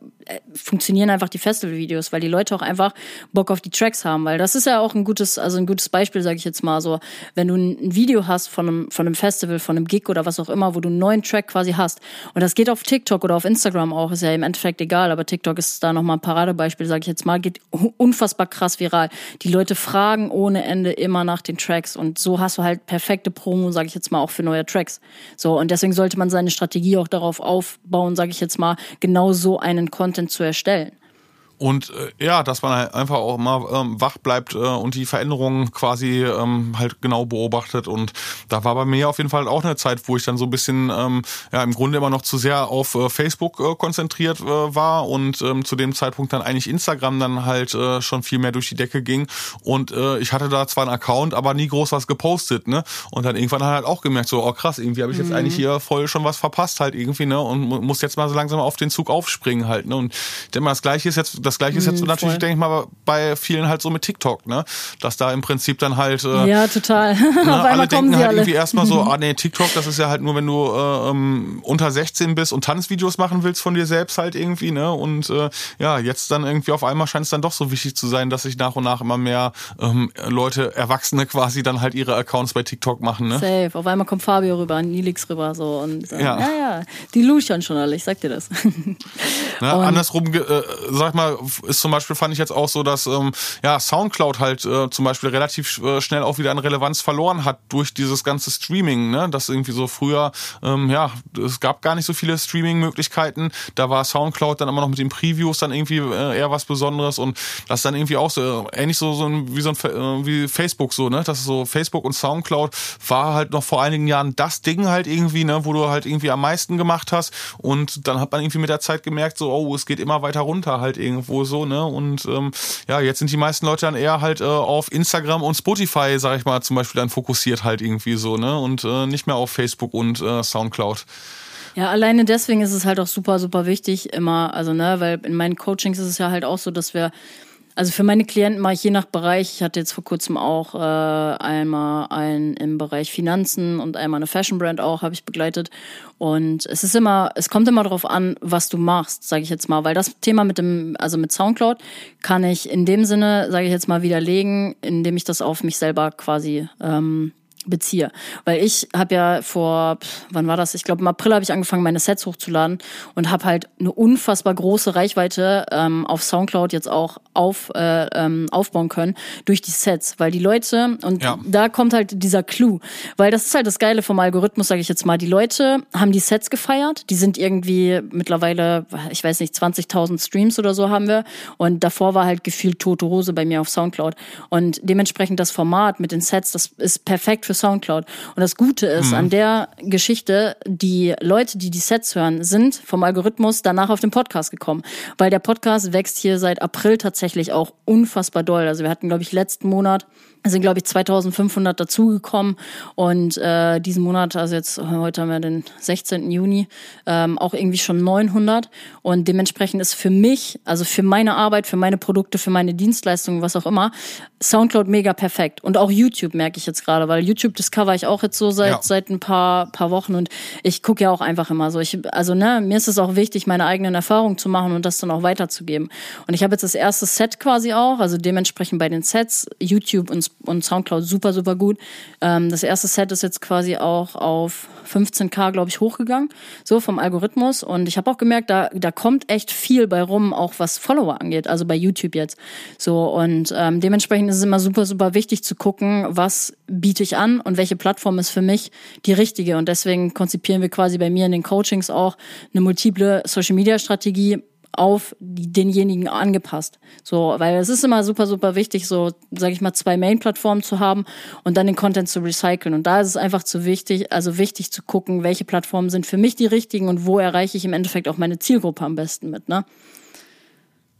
funktionieren einfach die Festivalvideos, weil die Leute auch einfach Bock auf die Tracks haben. Weil das ist ja auch ein gutes, also ein gutes Beispiel, sage ich jetzt mal so. Wenn du ein Video hast von einem, von einem Festival, von einem Gig oder was auch immer, wo du einen neuen Track quasi hast. Und das geht auf TikTok oder auf Instagram auch, ist ja im Endeffekt egal, aber TikTok ist da nochmal ein Paradebeispiel, sage ich jetzt mal, geht unfassbar krass viral. Die Leute fragen ohne Ende immer nach den Tracks und so hast du halt perfekte Promo, sage ich jetzt mal, auch für neue Tracks. So und deswegen sollte man seine Strategie auch darauf aufbauen, sage ich jetzt mal, genau so einen Content zu erstellen. Und äh, ja, dass man halt einfach auch mal ähm, wach bleibt äh, und die Veränderungen quasi ähm, halt genau beobachtet. Und da war bei mir auf jeden Fall auch eine Zeit, wo ich dann so ein bisschen ähm, ja im Grunde immer noch zu sehr auf äh, Facebook äh, konzentriert äh, war und ähm, zu dem Zeitpunkt dann eigentlich Instagram dann halt äh, schon viel mehr durch die Decke ging. Und äh, ich hatte da zwar einen Account, aber nie groß was gepostet, ne? Und dann irgendwann halt auch gemerkt, so, oh krass, irgendwie habe ich jetzt mhm. eigentlich hier voll schon was verpasst halt irgendwie, ne? Und muss jetzt mal so langsam auf den Zug aufspringen halt, ne? Und ich denke mal, das gleiche ist jetzt das gleiche ist jetzt mhm, natürlich, voll. denke ich mal, bei vielen halt so mit TikTok, ne? Dass da im Prinzip dann halt. Äh, ja, total. Ne, alle denken halt alle. irgendwie erstmal so, ah nee, TikTok, das ist ja halt nur, wenn du äh, ähm, unter 16 bist und Tanzvideos machen willst von dir selbst halt irgendwie, ne? Und äh, ja, jetzt dann irgendwie auf einmal scheint es dann doch so wichtig zu sein, dass sich nach und nach immer mehr ähm, Leute, Erwachsene quasi dann halt ihre Accounts bei TikTok machen, ne? Safe. Auf einmal kommt Fabio rüber, Nilix rüber so und äh, ja. ja, ja, die luschern schon alle, ich sag dir das. Ne, andersrum, äh, sag mal, ist zum Beispiel fand ich jetzt auch so, dass ähm, ja Soundcloud halt äh, zum Beispiel relativ äh, schnell auch wieder an Relevanz verloren hat durch dieses ganze Streaming, ne? Das irgendwie so früher, ähm, ja, es gab gar nicht so viele Streaming-Möglichkeiten. Da war Soundcloud dann immer noch mit den Previews dann irgendwie äh, eher was Besonderes und das dann irgendwie auch so äh, ähnlich so, so ein, wie so ein äh, wie Facebook so, ne? Das ist so Facebook und Soundcloud war halt noch vor einigen Jahren das Ding halt irgendwie, ne, wo du halt irgendwie am meisten gemacht hast und dann hat man irgendwie mit der Zeit gemerkt so, oh, es geht immer weiter runter halt irgendwo so, ne? Und ähm, ja, jetzt sind die meisten Leute dann eher halt äh, auf Instagram und Spotify, sag ich mal, zum Beispiel dann fokussiert halt irgendwie so, ne? Und äh, nicht mehr auf Facebook und äh, Soundcloud. Ja, alleine deswegen ist es halt auch super, super wichtig immer, also ne, weil in meinen Coachings ist es ja halt auch so, dass wir also für meine Klienten mache ich je nach Bereich. Ich hatte jetzt vor kurzem auch äh, einmal einen im Bereich Finanzen und einmal eine Fashion Brand auch, habe ich begleitet. Und es ist immer, es kommt immer darauf an, was du machst, sage ich jetzt mal. Weil das Thema mit dem, also mit Soundcloud, kann ich in dem Sinne, sage ich jetzt mal, widerlegen, indem ich das auf mich selber quasi ähm, beziehe. Weil ich habe ja vor, wann war das? Ich glaube im April habe ich angefangen, meine Sets hochzuladen und habe halt eine unfassbar große Reichweite ähm, auf Soundcloud jetzt auch auf, äh, ähm, aufbauen können durch die Sets. Weil die Leute, und ja. da kommt halt dieser Clou, weil das ist halt das Geile vom Algorithmus, sage ich jetzt mal. Die Leute haben die Sets gefeiert, die sind irgendwie mittlerweile, ich weiß nicht, 20.000 Streams oder so haben wir und davor war halt gefühlt tote Hose bei mir auf Soundcloud. Und dementsprechend das Format mit den Sets, das ist perfekt für Soundcloud. Und das Gute ist mhm. an der Geschichte, die Leute, die die Sets hören, sind vom Algorithmus danach auf den Podcast gekommen. Weil der Podcast wächst hier seit April tatsächlich auch unfassbar doll. Also wir hatten, glaube ich, letzten Monat sind, glaube ich, 2500 dazugekommen und äh, diesen Monat, also jetzt heute haben wir den 16. Juni, ähm, auch irgendwie schon 900 und dementsprechend ist für mich, also für meine Arbeit, für meine Produkte, für meine Dienstleistungen, was auch immer, Soundcloud mega perfekt und auch YouTube merke ich jetzt gerade, weil YouTube discover ich auch jetzt so seit ja. seit ein paar paar Wochen und ich gucke ja auch einfach immer so. Ich, also ne, mir ist es auch wichtig, meine eigenen Erfahrungen zu machen und das dann auch weiterzugeben. Und ich habe jetzt das erste Set quasi auch, also dementsprechend bei den Sets YouTube und und Soundcloud super, super gut. Ähm, das erste Set ist jetzt quasi auch auf 15k, glaube ich, hochgegangen, so vom Algorithmus. Und ich habe auch gemerkt, da, da kommt echt viel bei rum, auch was Follower angeht, also bei YouTube jetzt. So und ähm, dementsprechend ist es immer super, super wichtig zu gucken, was biete ich an und welche Plattform ist für mich die richtige. Und deswegen konzipieren wir quasi bei mir in den Coachings auch eine multiple Social Media Strategie auf denjenigen angepasst. So, weil es ist immer super, super wichtig, so, sage ich mal, zwei Main-Plattformen zu haben und dann den Content zu recyceln. Und da ist es einfach zu wichtig, also wichtig zu gucken, welche Plattformen sind für mich die richtigen und wo erreiche ich im Endeffekt auch meine Zielgruppe am besten mit, ne?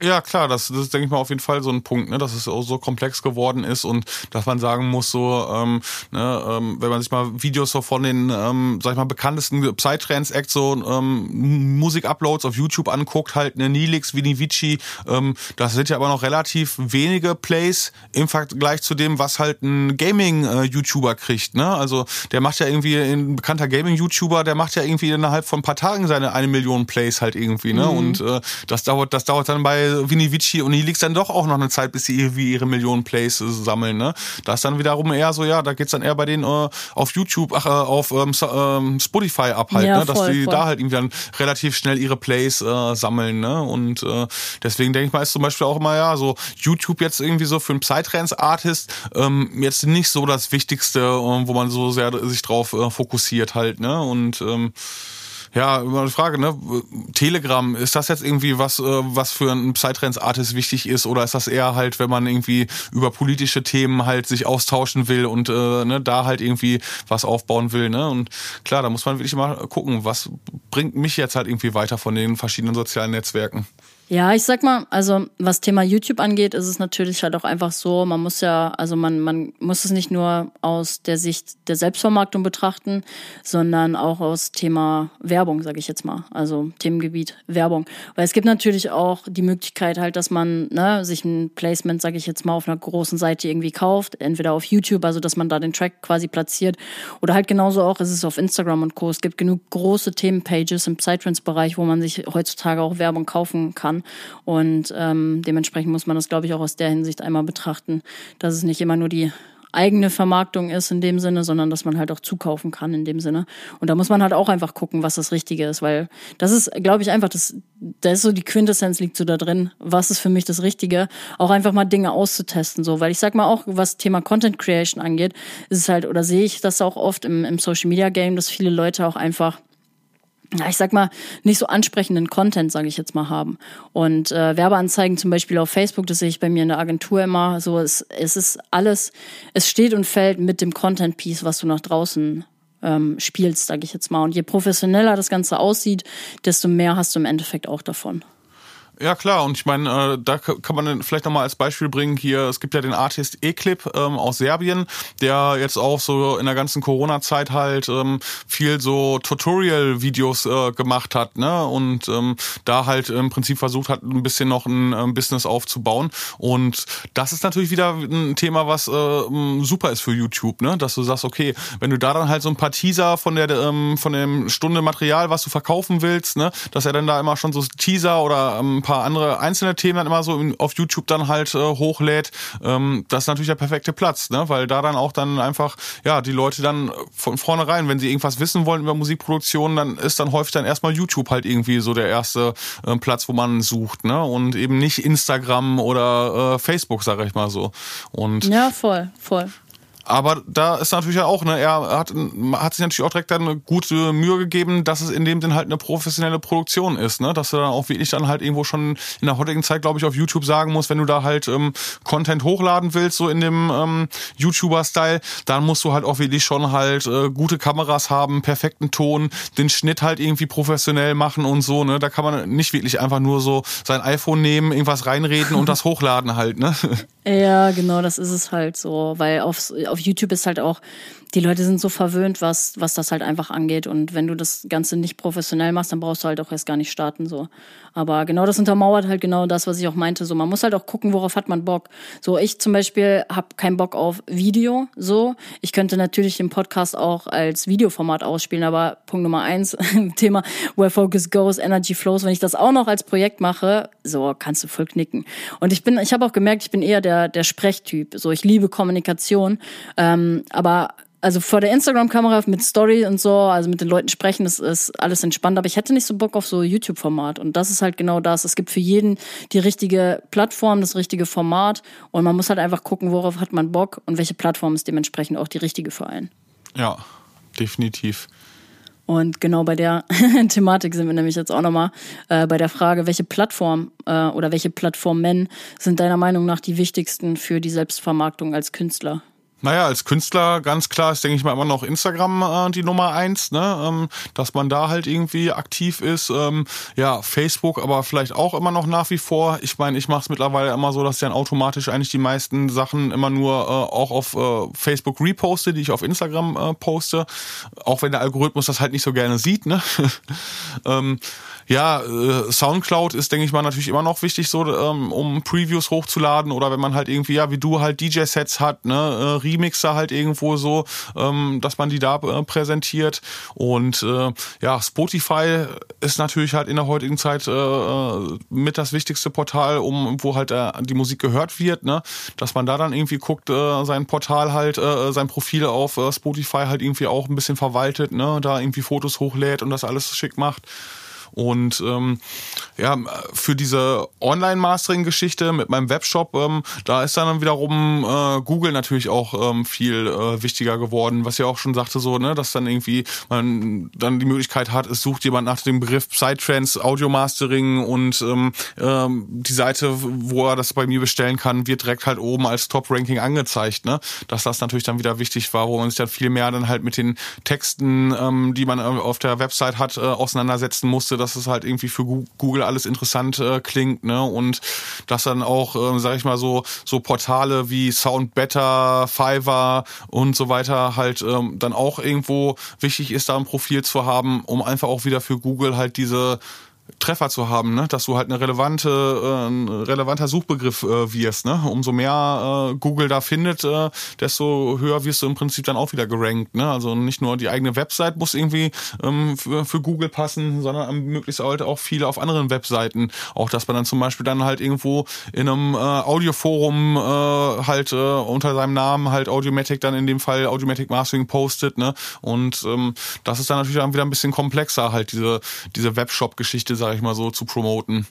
Ja, klar, das, das ist, denke ich mal, auf jeden Fall so ein Punkt, ne, dass es auch so komplex geworden ist und dass man sagen muss, so, ähm, ne, ähm, wenn man sich mal Videos so von den, ähm, sag ich mal, bekanntesten Psytrance-Acts, so ähm, Musik-Uploads auf YouTube anguckt, halt, ne, Nilix, Vinivici, ähm, das sind ja aber noch relativ wenige Plays im Vergleich zu dem, was halt ein Gaming-YouTuber kriegt, ne, also der macht ja irgendwie, ein bekannter Gaming-YouTuber, der macht ja irgendwie innerhalb von ein paar Tagen seine eine Million Plays halt irgendwie, ne, mhm. und äh, das dauert, das dauert dann bei bei Vinivici und Helix dann doch auch noch eine Zeit, bis sie irgendwie ihre Millionen Plays äh, sammeln. Ne? Da ist dann wiederum eher so, ja, da geht's dann eher bei denen äh, auf YouTube, ach, äh, auf ähm, ähm, Spotify ab halt, ja, ne? dass voll, die voll. da halt irgendwie dann relativ schnell ihre Plays äh, sammeln. Ne? Und äh, deswegen denke ich mal, ist zum Beispiel auch immer, ja, so YouTube jetzt irgendwie so für einen Psytrance-Artist ähm, jetzt nicht so das Wichtigste, äh, wo man so sehr sich drauf äh, fokussiert halt. Ne? Und ähm, ja, immer eine Frage, ne? Telegram, ist das jetzt irgendwie was, äh, was für einen Psytrance-Artist wichtig ist? Oder ist das eher halt, wenn man irgendwie über politische Themen halt sich austauschen will und äh, ne, da halt irgendwie was aufbauen will, ne? Und klar, da muss man wirklich mal gucken, was bringt mich jetzt halt irgendwie weiter von den verschiedenen sozialen Netzwerken. Ja, ich sag mal, also was Thema YouTube angeht, ist es natürlich halt auch einfach so, man muss ja, also man, man muss es nicht nur aus der Sicht der Selbstvermarktung betrachten, sondern auch aus Thema Werbung, sage ich jetzt mal. Also Themengebiet Werbung. Weil es gibt natürlich auch die Möglichkeit halt, dass man ne, sich ein Placement, sage ich jetzt mal, auf einer großen Seite irgendwie kauft, entweder auf YouTube, also dass man da den Track quasi platziert, oder halt genauso auch ist es auf Instagram und Co. Es gibt genug große Themenpages im Psytrance-Bereich, wo man sich heutzutage auch Werbung kaufen kann kann. Und ähm, dementsprechend muss man das, glaube ich, auch aus der Hinsicht einmal betrachten, dass es nicht immer nur die eigene Vermarktung ist in dem Sinne, sondern dass man halt auch zukaufen kann in dem Sinne. Und da muss man halt auch einfach gucken, was das Richtige ist, weil das ist, glaube ich, einfach das, da ist so die Quintessenz liegt so da drin. Was ist für mich das Richtige? Auch einfach mal Dinge auszutesten, so, weil ich sag mal auch, was Thema Content Creation angeht, ist es halt, oder sehe ich das auch oft im, im Social Media Game, dass viele Leute auch einfach ich sag mal, nicht so ansprechenden Content, sage ich jetzt mal, haben. Und äh, Werbeanzeigen zum Beispiel auf Facebook, das sehe ich bei mir in der Agentur immer, so es, es ist alles, es steht und fällt mit dem Content-Piece, was du nach draußen ähm, spielst, sage ich jetzt mal. Und je professioneller das Ganze aussieht, desto mehr hast du im Endeffekt auch davon. Ja klar, und ich meine, äh, da kann man vielleicht nochmal als Beispiel bringen, hier, es gibt ja den Artist Eclip ähm, aus Serbien, der jetzt auch so in der ganzen Corona-Zeit halt ähm, viel so Tutorial-Videos äh, gemacht hat, ne? Und ähm, da halt im Prinzip versucht hat, ein bisschen noch ein ähm, Business aufzubauen. Und das ist natürlich wieder ein Thema, was äh, super ist für YouTube, ne? Dass du sagst, okay, wenn du da dann halt so ein paar Teaser von der ähm, von dem Stunde Material, was du verkaufen willst, ne, dass er dann da immer schon so Teaser oder ähm, paar andere einzelne Themen dann immer so auf YouTube dann halt äh, hochlädt, ähm, das ist natürlich der perfekte Platz, ne? weil da dann auch dann einfach, ja, die Leute dann von vornherein, wenn sie irgendwas wissen wollen über Musikproduktion, dann ist dann häufig dann erstmal YouTube halt irgendwie so der erste äh, Platz, wo man sucht, ne? Und eben nicht Instagram oder äh, Facebook, sage ich mal so. Und ja, voll, voll. Aber da ist natürlich auch, ne, er hat, hat sich natürlich auch direkt dann eine gute Mühe gegeben, dass es in dem Sinn halt eine professionelle Produktion ist, ne? Dass du dann auch wirklich dann halt irgendwo schon in der heutigen Zeit, glaube ich, auf YouTube sagen musst, wenn du da halt ähm, Content hochladen willst, so in dem ähm, YouTuber-Style, dann musst du halt auch wirklich schon halt äh, gute Kameras haben, perfekten Ton, den Schnitt halt irgendwie professionell machen und so, ne? Da kann man nicht wirklich einfach nur so sein iPhone nehmen, irgendwas reinreden und das hochladen halt, ne? Ja, genau, das ist es halt so, weil auf, auf YouTube ist halt auch die Leute sind so verwöhnt, was, was das halt einfach angeht. Und wenn du das Ganze nicht professionell machst, dann brauchst du halt auch erst gar nicht starten. so. Aber genau das untermauert halt genau das, was ich auch meinte. So, man muss halt auch gucken, worauf hat man Bock. So, ich zum Beispiel habe keinen Bock auf Video. So, ich könnte natürlich den Podcast auch als Videoformat ausspielen, aber Punkt Nummer eins, Thema Where Focus Goes, Energy Flows. Wenn ich das auch noch als Projekt mache, so kannst du voll knicken. Und ich bin, ich habe auch gemerkt, ich bin eher der der Sprechtyp. So, ich liebe Kommunikation, ähm, aber also vor der Instagram-Kamera mit Story und so, also mit den Leuten sprechen, das ist alles entspannt. Aber ich hätte nicht so Bock auf so YouTube-Format. Und das ist halt genau das. Es gibt für jeden die richtige Plattform, das richtige Format. Und man muss halt einfach gucken, worauf hat man Bock und welche Plattform ist dementsprechend auch die richtige für einen. Ja, definitiv. Und genau bei der Thematik sind wir nämlich jetzt auch nochmal äh, bei der Frage, welche Plattform äh, oder welche Plattformen sind deiner Meinung nach die wichtigsten für die Selbstvermarktung als Künstler? Naja, als Künstler ganz klar ist, denke ich mal, immer noch Instagram äh, die Nummer eins, ne? Ähm, dass man da halt irgendwie aktiv ist. Ähm, ja, Facebook aber vielleicht auch immer noch nach wie vor. Ich meine, ich mache es mittlerweile immer so, dass ich dann automatisch eigentlich die meisten Sachen immer nur äh, auch auf äh, Facebook reposte, die ich auf Instagram äh, poste. Auch wenn der Algorithmus das halt nicht so gerne sieht, ne? ähm, ja, äh, Soundcloud ist, denke ich mal, natürlich immer noch wichtig, so ähm, um Previews hochzuladen oder wenn man halt irgendwie, ja, wie du halt DJ-Sets hat, ne, äh, Remixer halt irgendwo so, ähm, dass man die da äh, präsentiert. Und äh, ja, Spotify ist natürlich halt in der heutigen Zeit äh, äh mit das wichtigste Portal, um wo halt äh, die Musik gehört wird, ne? Dass man da dann irgendwie guckt, äh, sein Portal halt, äh, sein Profil auf äh, Spotify halt irgendwie auch ein bisschen verwaltet, ne? Da irgendwie Fotos hochlädt und das alles schick macht. Und ähm, ja, für diese Online-Mastering-Geschichte mit meinem Webshop, ähm, da ist dann wiederum äh, Google natürlich auch ähm, viel äh, wichtiger geworden, was ja auch schon sagte, so, ne, dass dann irgendwie man dann die Möglichkeit hat, es sucht jemand nach dem Begriff Psytrance, Audio Mastering und ähm, ähm, die Seite, wo er das bei mir bestellen kann, wird direkt halt oben als Top-Ranking angezeigt, ne? Dass das natürlich dann wieder wichtig war, wo man sich dann viel mehr dann halt mit den Texten, ähm, die man auf der Website hat, äh, auseinandersetzen musste, dass es halt irgendwie für Google alles interessant äh, klingt, ne? Und dass dann auch, äh, sag ich mal so, so Portale wie Soundbetter, Fiverr und so weiter halt ähm, dann auch irgendwo wichtig ist, da ein Profil zu haben, um einfach auch wieder für Google halt diese Treffer zu haben, ne? dass du halt eine relevante, äh, ein relevanter Suchbegriff äh, wirst. Ne? Umso mehr äh, Google da findet, äh, desto höher wirst du im Prinzip dann auch wieder gerankt. Ne? Also nicht nur die eigene Website muss irgendwie ähm, für, für Google passen, sondern möglichst halt auch viele auf anderen Webseiten. Auch dass man dann zum Beispiel dann halt irgendwo in einem äh, Audioforum äh, halt äh, unter seinem Namen halt Audiomatic dann in dem Fall Audiomatic Mastering postet. Ne? Und ähm, das ist dann natürlich dann wieder ein bisschen komplexer, halt diese, diese Webshop-Geschichte sage ich mal so, zu promoten.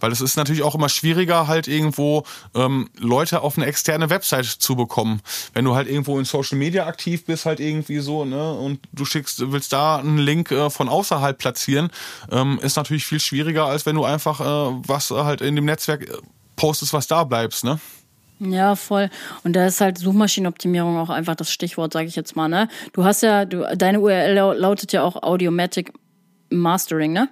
Weil es ist natürlich auch immer schwieriger, halt irgendwo ähm, Leute auf eine externe Website zu bekommen. Wenn du halt irgendwo in Social Media aktiv bist, halt irgendwie so, ne, und du schickst, willst da einen Link äh, von außerhalb platzieren, ähm, ist natürlich viel schwieriger, als wenn du einfach äh, was halt in dem Netzwerk äh, postest, was da bleibst, ne? Ja, voll. Und da ist halt Suchmaschinenoptimierung auch einfach das Stichwort, sage ich jetzt mal, ne? Du hast ja, du, deine URL lautet ja auch Audiomatic Mastering, ne?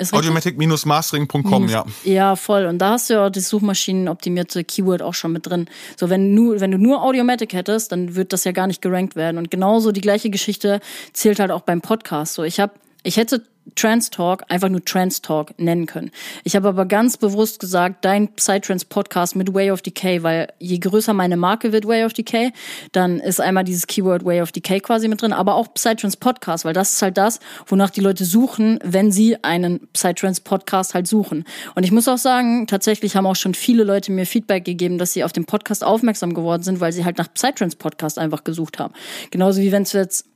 Audiomatic-mastering.com, ja. Ja, voll. Und da hast du ja auch das suchmaschinenoptimierte Keyword auch schon mit drin. So, wenn, nur, wenn du nur Audiomatic hättest, dann wird das ja gar nicht gerankt werden. Und genauso die gleiche Geschichte zählt halt auch beim Podcast. So, ich habe Ich hätte Trans Talk einfach nur Trans Talk nennen können. Ich habe aber ganz bewusst gesagt, dein Psytrance Podcast mit Way of Decay, weil je größer meine Marke wird Way of Decay, dann ist einmal dieses Keyword Way of Decay quasi mit drin, aber auch Psytrance Podcast, weil das ist halt das, wonach die Leute suchen, wenn sie einen Psytrance Podcast halt suchen. Und ich muss auch sagen, tatsächlich haben auch schon viele Leute mir Feedback gegeben, dass sie auf den Podcast aufmerksam geworden sind, weil sie halt nach Psytrance Podcast einfach gesucht haben. Genauso wie wenn es jetzt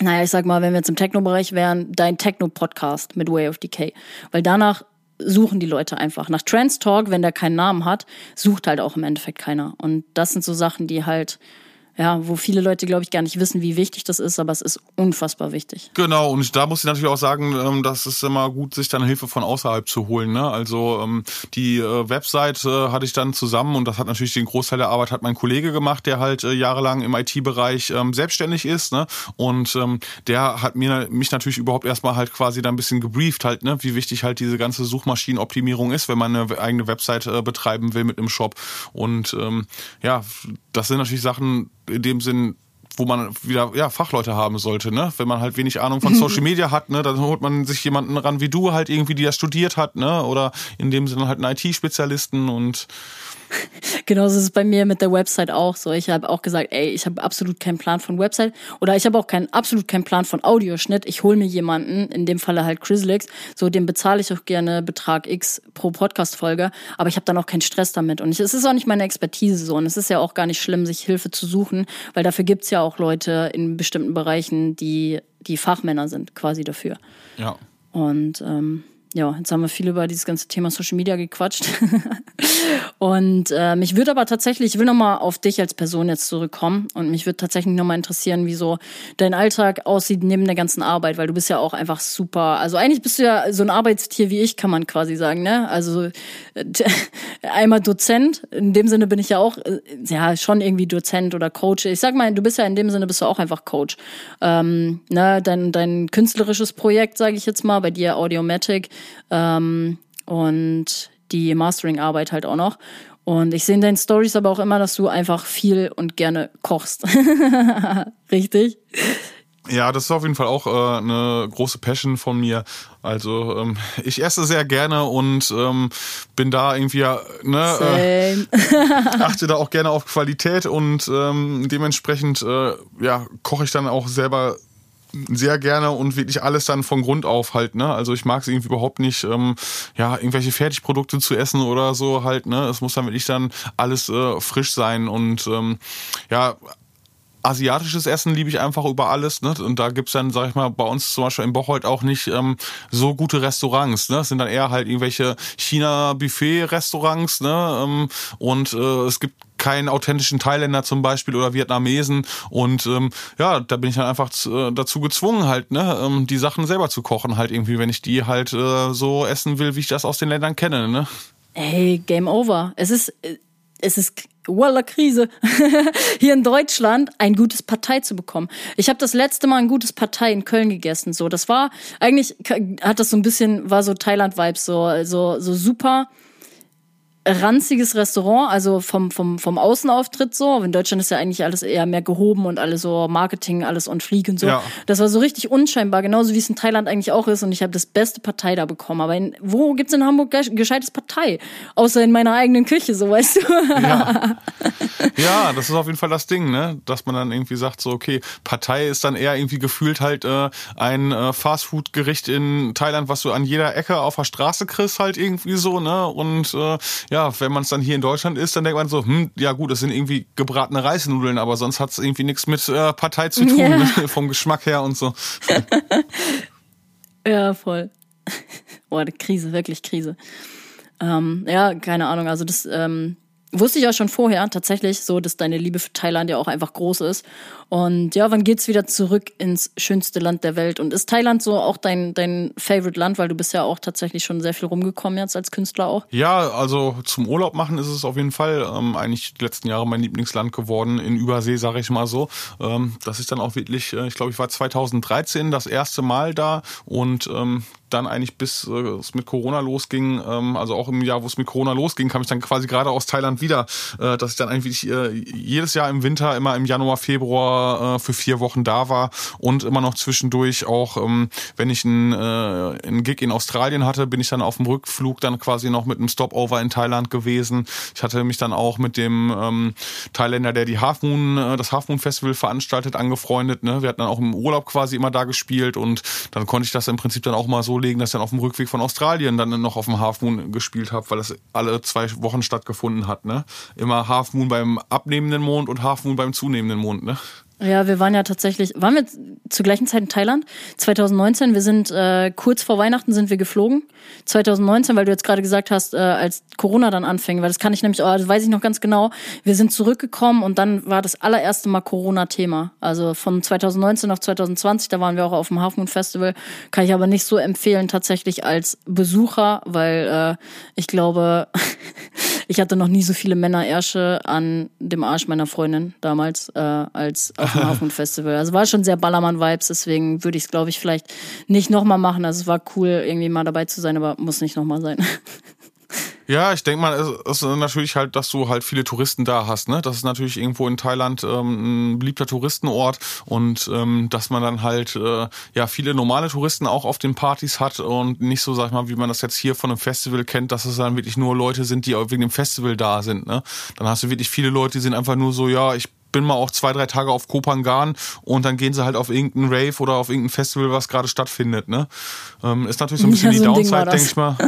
naja, ich sag mal, wenn wir jetzt im Techno-Bereich wären, dein Techno-Podcast mit Way of Decay. Weil danach suchen die Leute einfach. Nach Trans Talk, wenn der keinen Namen hat, sucht halt auch im Endeffekt keiner. Und das sind so Sachen, die halt ja, wo viele Leute, glaube ich, gar nicht wissen, wie wichtig das ist, aber es ist unfassbar wichtig. Genau, und da muss ich natürlich auch sagen, ähm, das ist immer gut, sich dann Hilfe von außerhalb zu holen. Ne? Also ähm, die äh, Website äh, hatte ich dann zusammen und das hat natürlich den Großteil der Arbeit hat mein Kollege gemacht, der halt äh, jahrelang im IT-Bereich ähm, selbstständig ist. Ne? Und der hat mir mich natürlich überhaupt erstmal halt quasi da ein bisschen gebrieft halt, ne? wie wichtig halt diese ganze Suchmaschinenoptimierung ist, wenn man eine eigene Website betreiben will mit einem Shop. Und ja, das sind natürlich Sachen, in dem Sinn, wo man wieder ja, Fachleute haben sollte, ne? Wenn man halt wenig Ahnung von Social Media hat, ne, dann holt man sich jemanden ran wie du halt irgendwie, die das studiert hat, ne? Oder in dem Sinne halt einen IT-Spezialisten und Genauso ist es bei mir mit der Website auch so. Ich habe auch gesagt, ey, ich habe absolut keinen Plan von Website oder ich habe auch keinen absolut keinen Plan von Audioschnitt. Ich hole mir jemanden, in dem Falle halt Chrislix, so dem bezahle ich auch gerne Betrag X pro Podcast Folge, aber ich habe dann auch keinen Stress damit und ich, es ist auch nicht meine Expertise so und es ist ja auch gar nicht schlimm, sich Hilfe zu suchen, weil dafür gibt's ja auch Leute in bestimmten Bereichen, die die Fachmänner sind, quasi dafür. Ja. Und ähm, ja, jetzt haben wir viel über dieses ganze Thema Social Media gequatscht. und äh, mich würde aber tatsächlich, ich will nochmal auf dich als Person jetzt zurückkommen und mich würde tatsächlich nochmal interessieren, wie so dein Alltag aussieht neben der ganzen Arbeit, weil du bist ja auch einfach super, also eigentlich bist du ja so ein Arbeitstier wie ich, kann man quasi sagen, ne? Also äh, einmal Dozent, in dem Sinne bin ich ja auch, äh, ja, schon irgendwie Dozent oder Coach. Ich sag mal, du bist ja in dem Sinne bist du auch einfach Coach. Ähm, ne, dein, dein künstlerisches Projekt, sage ich jetzt mal, bei dir Audiomatic, ähm, und die Mastering-Arbeit halt auch noch. Und ich sehe in deinen Stories aber auch immer, dass du einfach viel und gerne kochst. Richtig? Ja, das ist auf jeden Fall auch äh, eine große Passion von mir. Also ähm, ich esse sehr gerne und ähm, bin da irgendwie ne, äh, achte da auch gerne auf Qualität und ähm, dementsprechend äh, ja koche ich dann auch selber sehr gerne und wirklich alles dann von Grund auf halt, ne? Also ich mag es irgendwie überhaupt nicht, ähm, ja, irgendwelche Fertigprodukte zu essen oder so halt, ne? Es muss dann wirklich dann alles äh, frisch sein und ähm, ja, asiatisches Essen liebe ich einfach über alles. Ne? Und da gibt's dann, sag ich mal, bei uns zum Beispiel in Bocholt auch nicht ähm, so gute Restaurants. Ne? Das sind dann eher halt irgendwelche China-Buffet-Restaurants. Ne? Ähm, und äh, es gibt keinen authentischen Thailänder zum Beispiel oder Vietnamesen. Und ähm, ja, da bin ich dann einfach äh, dazu gezwungen, halt, ne, ähm, die Sachen selber zu kochen, halt irgendwie, wenn ich die halt äh, so essen will, wie ich das aus den Ländern kenne. Ne? Hey, Game Over. Es ist, es ist Walla Krise, hier in Deutschland ein gutes Partei zu bekommen. Ich habe das letzte Mal ein gutes Partei in Köln gegessen. So, das war eigentlich hat das so ein bisschen war so Thailand Vibes so so so super ranziges Restaurant, also vom, vom, vom Außenauftritt so. In Deutschland ist ja eigentlich alles eher mehr gehoben und alles so Marketing, alles on fleek und so. Ja. Das war so richtig unscheinbar, genauso wie es in Thailand eigentlich auch ist. Und ich habe das beste Partei da bekommen. Aber in, wo gibt's in Hamburg gescheites Partei? Außer in meiner eigenen Küche, so weißt du. Ja. ja, das ist auf jeden Fall das Ding, ne? Dass man dann irgendwie sagt, so, okay, Partei ist dann eher irgendwie gefühlt halt äh, ein äh, Fastfood-Gericht in Thailand, was du an jeder Ecke auf der Straße kriegst, halt irgendwie so, ne? Und äh, ja, wenn man es dann hier in Deutschland isst, dann denkt man so, hm, ja gut, das sind irgendwie gebratene Reisnudeln, aber sonst hat es irgendwie nichts mit äh, Partei zu tun, ja. ne? vom Geschmack her und so. ja, voll. Boah, Krise, wirklich Krise. Ähm, ja, keine Ahnung, also das ähm, wusste ich ja schon vorher tatsächlich so, dass deine Liebe für Thailand ja auch einfach groß ist. Und ja, wann geht's wieder zurück ins schönste Land der Welt? Und ist Thailand so auch dein, dein Favorite Land? Weil du bist ja auch tatsächlich schon sehr viel rumgekommen jetzt als Künstler auch. Ja, also zum Urlaub machen ist es auf jeden Fall ähm, eigentlich die letzten Jahre mein Lieblingsland geworden. In Übersee, sage ich mal so. Ähm, das ist dann auch wirklich, äh, ich glaube, ich war 2013 das erste Mal da und ähm, dann eigentlich bis äh, es mit Corona losging, ähm, also auch im Jahr, wo es mit Corona losging, kam ich dann quasi gerade aus Thailand wieder, äh, dass ich dann eigentlich äh, jedes Jahr im Winter immer im Januar, Februar äh, für vier Wochen da war und immer noch zwischendurch auch, ähm, wenn ich einen, äh, einen Gig in Australien hatte, bin ich dann auf dem Rückflug dann quasi noch mit einem Stopover in Thailand gewesen. Ich hatte mich dann auch mit dem ähm, Thailänder, der die Half Moon, äh, das Half Moon Festival veranstaltet, angefreundet. Ne? Wir hatten dann auch im Urlaub quasi immer da gespielt und dann konnte ich das im Prinzip dann auch mal so legen, dass ich dann auf dem Rückweg von Australien dann noch auf dem Half Moon gespielt habe, weil das alle zwei Wochen stattgefunden hat. Ne? Immer Half Moon beim abnehmenden Mond und Half Moon beim zunehmenden Mond. Ne? Ja, wir waren ja tatsächlich, waren wir zur gleichen Zeit in Thailand? 2019, wir sind äh, kurz vor Weihnachten sind wir geflogen. 2019, weil du jetzt gerade gesagt hast, äh, als Corona dann anfing, weil das kann ich nämlich, oh, das weiß ich noch ganz genau. Wir sind zurückgekommen und dann war das allererste Mal Corona-Thema. Also von 2019 auf 2020, da waren wir auch auf dem Half Moon Festival. Kann ich aber nicht so empfehlen tatsächlich als Besucher, weil äh, ich glaube, ich hatte noch nie so viele Männerärsche an dem Arsch meiner Freundin damals äh, als auf dem Hafen Festival. Also war schon sehr Ballermann-Vibes, deswegen würde ich es, glaube ich, vielleicht nicht nochmal machen. Also es war cool, irgendwie mal dabei zu sein, aber muss nicht nochmal sein. Ja, ich denke mal, es ist natürlich halt, dass du halt viele Touristen da hast. Ne? Das ist natürlich irgendwo in Thailand ähm, ein beliebter Touristenort und ähm, dass man dann halt äh, ja viele normale Touristen auch auf den Partys hat und nicht so, sag ich mal, wie man das jetzt hier von einem Festival kennt, dass es dann wirklich nur Leute sind, die wegen dem Festival da sind. Ne? Dann hast du wirklich viele Leute, die sind einfach nur so, ja, ich bin mal auch zwei, drei Tage auf Kopangan und dann gehen sie halt auf irgendeinen Rave oder auf irgendein Festival, was gerade stattfindet. Ne? Ähm, ist natürlich so ein bisschen ja, so die Downside, denke ich mal.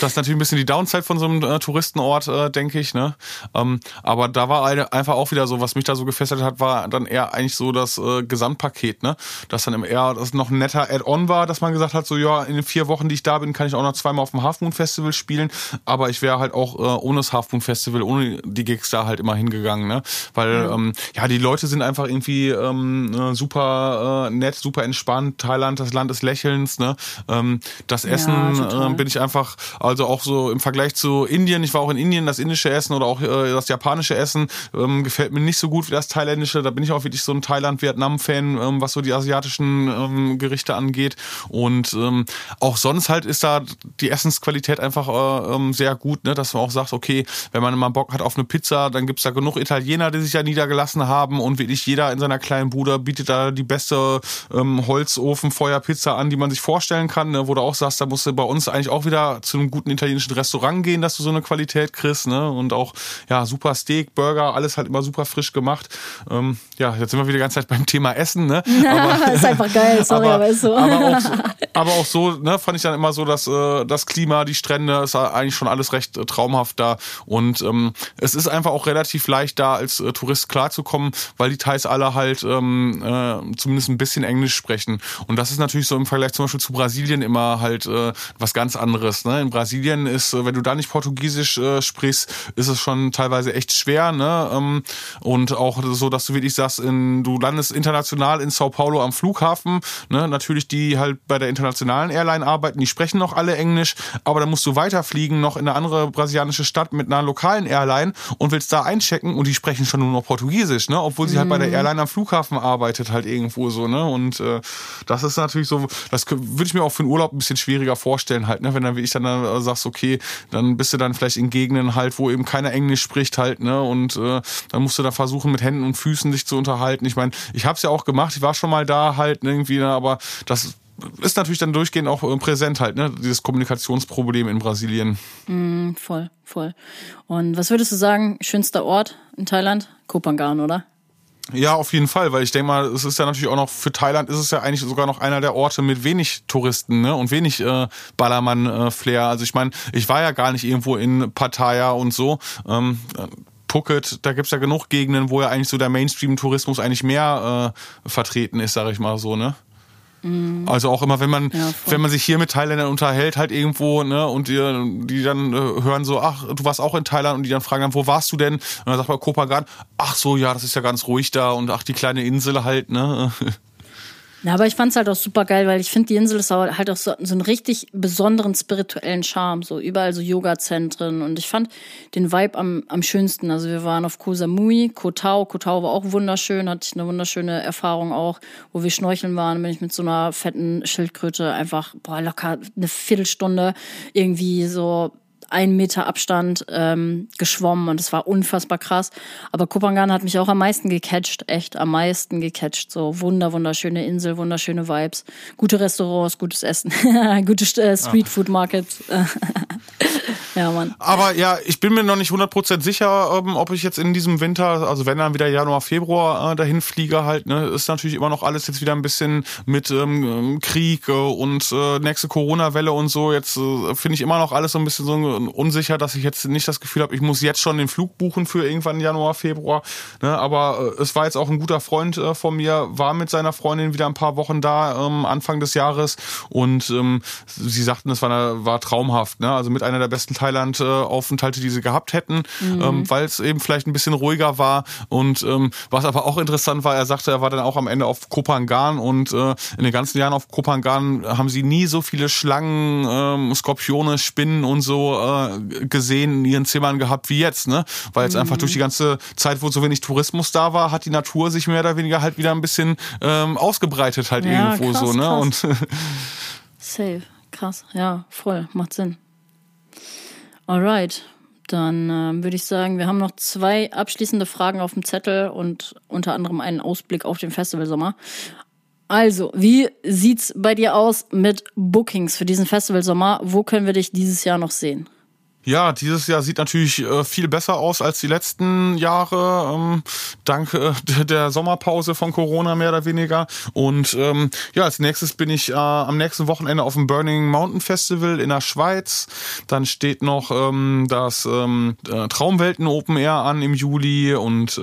Das ist natürlich ein bisschen die Downside von so einem äh, Touristenort, äh, denke ich. Ne? Ähm, aber da war eine, einfach auch wieder so, was mich da so gefesselt hat, war dann eher eigentlich so das äh, Gesamtpaket. Ne? Dass dann eher das noch ein netter Add-on war, dass man gesagt hat, so ja, in den vier Wochen, die ich da bin, kann ich auch noch zweimal auf dem Half Moon Festival spielen. Aber ich wäre halt auch äh, ohne das Half Moon Festival, ohne die Gigs da halt immer hingegangen. Ne? Weil mhm. ähm, ja, die Leute sind einfach irgendwie ähm, äh, super äh, nett, super entspannt. Thailand, das Land des Lächelns. Ne? Ähm, das Essen ja, äh, bin ich einfach, also auch so im Vergleich zu Indien, ich war auch in Indien, das indische Essen oder auch äh, das japanische Essen ähm, gefällt mir nicht so gut wie das thailändische. Da bin ich auch wirklich so ein Thailand-Vietnam-Fan, ähm, was so die asiatischen ähm, Gerichte angeht. Und ähm, auch sonst halt ist da die Essensqualität einfach äh, ähm, sehr gut, ne? dass man auch sagt, okay, wenn man mal Bock hat auf eine Pizza, dann gibt's da genug Italiener, die sich ja niedergelassen haben und wirklich jeder in seiner kleinen Bude bietet da die beste ähm, Holzofen-Feuerpizza an, die man sich vorstellen kann, ne? wo du auch sagst, da musst du bei uns eigentlich auch wieder zu einem guten italienischen Restaurant gehen, dass du so eine Qualität kriegst, ne? Und auch, ja, super Steak, Burger, alles halt immer super frisch gemacht. Ähm, ja, jetzt sind wir wieder die ganze Zeit beim Thema Essen, ne? Aber, ist einfach geil, sorry, aber, aber ist so. Aber auch, aber auch so, ne, fand ich dann immer so, dass äh, das Klima, die Strände, ist eigentlich schon alles recht äh, traumhaft da. Und ähm, es ist einfach auch relativ leicht da als äh, Tourist klarzukommen, weil die Thais alle halt ähm, äh, zumindest ein bisschen Englisch sprechen. Und das ist natürlich so im Vergleich zum Beispiel zu Brasilien immer halt äh, was ganz anderes. Ne? In Brasilien ist, äh, wenn du da nicht Portugiesisch äh, sprichst, ist es schon teilweise echt schwer. Ne? Ähm, und auch so, dass du wirklich sagst, in, du landest international in Sao Paulo am Flughafen. Ne? Natürlich die halt bei der internationalen Airline arbeiten, die sprechen noch alle Englisch, aber dann musst du weiterfliegen, noch in eine andere brasilianische Stadt mit einer lokalen Airline und willst da einchecken und die sprechen schon nur noch Portugiesisch, ne? obwohl sie halt bei der mhm. Airline am Flughafen arbeitet, halt irgendwo so. ne Und äh, das ist natürlich so, das würde ich mir auch für den Urlaub ein bisschen schwieriger vorstellen halt, ne? wenn dann wie ich dann äh, sagst, okay, dann bist du dann vielleicht in Gegenden halt, wo eben keiner Englisch spricht halt, ne? Und äh, dann musst du da versuchen, mit Händen und Füßen dich zu unterhalten. Ich meine, ich habe es ja auch gemacht, ich war schon mal da halt irgendwie, ne? aber das ist natürlich dann durchgehend auch äh, präsent halt, ne? Dieses Kommunikationsproblem in Brasilien. Mm, voll, voll. Und was würdest du sagen, schönster Ort in Thailand? Kopangan, oder? Ja, auf jeden Fall, weil ich denke mal, es ist ja natürlich auch noch für Thailand ist es ja eigentlich sogar noch einer der Orte mit wenig Touristen ne? und wenig äh, Ballermann-Flair. also ich meine, ich war ja gar nicht irgendwo in Pattaya und so. Ähm, Phuket, da gibt's ja genug Gegenden, wo ja eigentlich so der Mainstream-Tourismus eigentlich mehr äh, vertreten ist, sage ich mal so, ne? Mhm. Also auch immer, wenn man, ja, wenn man sich hier mit Thailändern unterhält, halt irgendwo, ne, und die, die dann äh, hören so, ach, du warst auch in Thailand und die dann fragen dann, wo warst du denn? Und dann sagt man Kopagan, ach so, ja, das ist ja ganz ruhig da und ach, die kleine Insel halt, ne. Ja, aber ich fand's halt auch super geil, weil ich finde, die Insel ist halt auch so, so einen richtig besonderen spirituellen Charme. So überall so Yoga-Zentren. Und ich fand den Vibe am, am schönsten. Also wir waren auf Koh Samui. Koh Tao war auch wunderschön, hatte ich eine wunderschöne Erfahrung auch, wo wir schnorcheln waren, bin ich mit so einer fetten Schildkröte einfach, boah, locker eine Viertelstunde irgendwie so einen Meter Abstand ähm, geschwommen und es war unfassbar krass. Aber Kopangan hat mich auch am meisten gecatcht, echt am meisten gecatcht. So wunder, wunderschöne Insel, wunderschöne Vibes, gute Restaurants, gutes Essen, gute äh, Streetfood Markets. ja, Mann. Aber ja, ich bin mir noch nicht 100% sicher, ähm, ob ich jetzt in diesem Winter, also wenn dann wieder Januar, Februar äh, dahin fliege halt, ne, ist natürlich immer noch alles jetzt wieder ein bisschen mit ähm, Krieg äh, und äh, nächste Corona-Welle und so. Jetzt äh, finde ich immer noch alles so ein bisschen so unsicher, dass ich jetzt nicht das Gefühl habe, ich muss jetzt schon den Flug buchen für irgendwann Januar, Februar. Ne, aber äh, es war jetzt auch ein guter Freund äh, von mir, war mit seiner Freundin wieder ein paar Wochen da, ähm, Anfang des Jahres und ähm, sie sagten, es war, war traumhaft. Ne? Also mit einer der besten Thailand-Aufenthalte, die sie gehabt hätten, mhm. ähm, weil es eben vielleicht ein bisschen ruhiger war. Und ähm, was aber auch interessant war, er sagte, er war dann auch am Ende auf Kopangan und äh, in den ganzen Jahren auf Kopangan haben sie nie so viele Schlangen, ähm, Skorpione, Spinnen und so äh, gesehen in ihren Zimmern gehabt wie jetzt, ne? Weil jetzt mhm. einfach durch die ganze Zeit, wo so wenig Tourismus da war, hat die Natur sich mehr oder weniger halt wieder ein bisschen ähm, ausgebreitet halt ja, irgendwo krass, so, ne? Krass. Und Safe. Krass, ja, voll, macht Sinn. Alright, dann äh, würde ich sagen, wir haben noch zwei abschließende Fragen auf dem Zettel und unter anderem einen Ausblick auf den Festivalsommer. Also, wie sieht's bei dir aus mit Bookings für diesen Festivalsommer? Wo können wir dich dieses Jahr noch sehen? Ja, dieses Jahr sieht natürlich äh, viel besser aus als die letzten Jahre, ähm, dank äh, der Sommerpause von Corona mehr oder weniger. Und ähm, ja, als nächstes bin ich äh, am nächsten Wochenende auf dem Burning Mountain Festival in der Schweiz. Dann steht noch ähm, das Traumwelten Open Air an im Juli und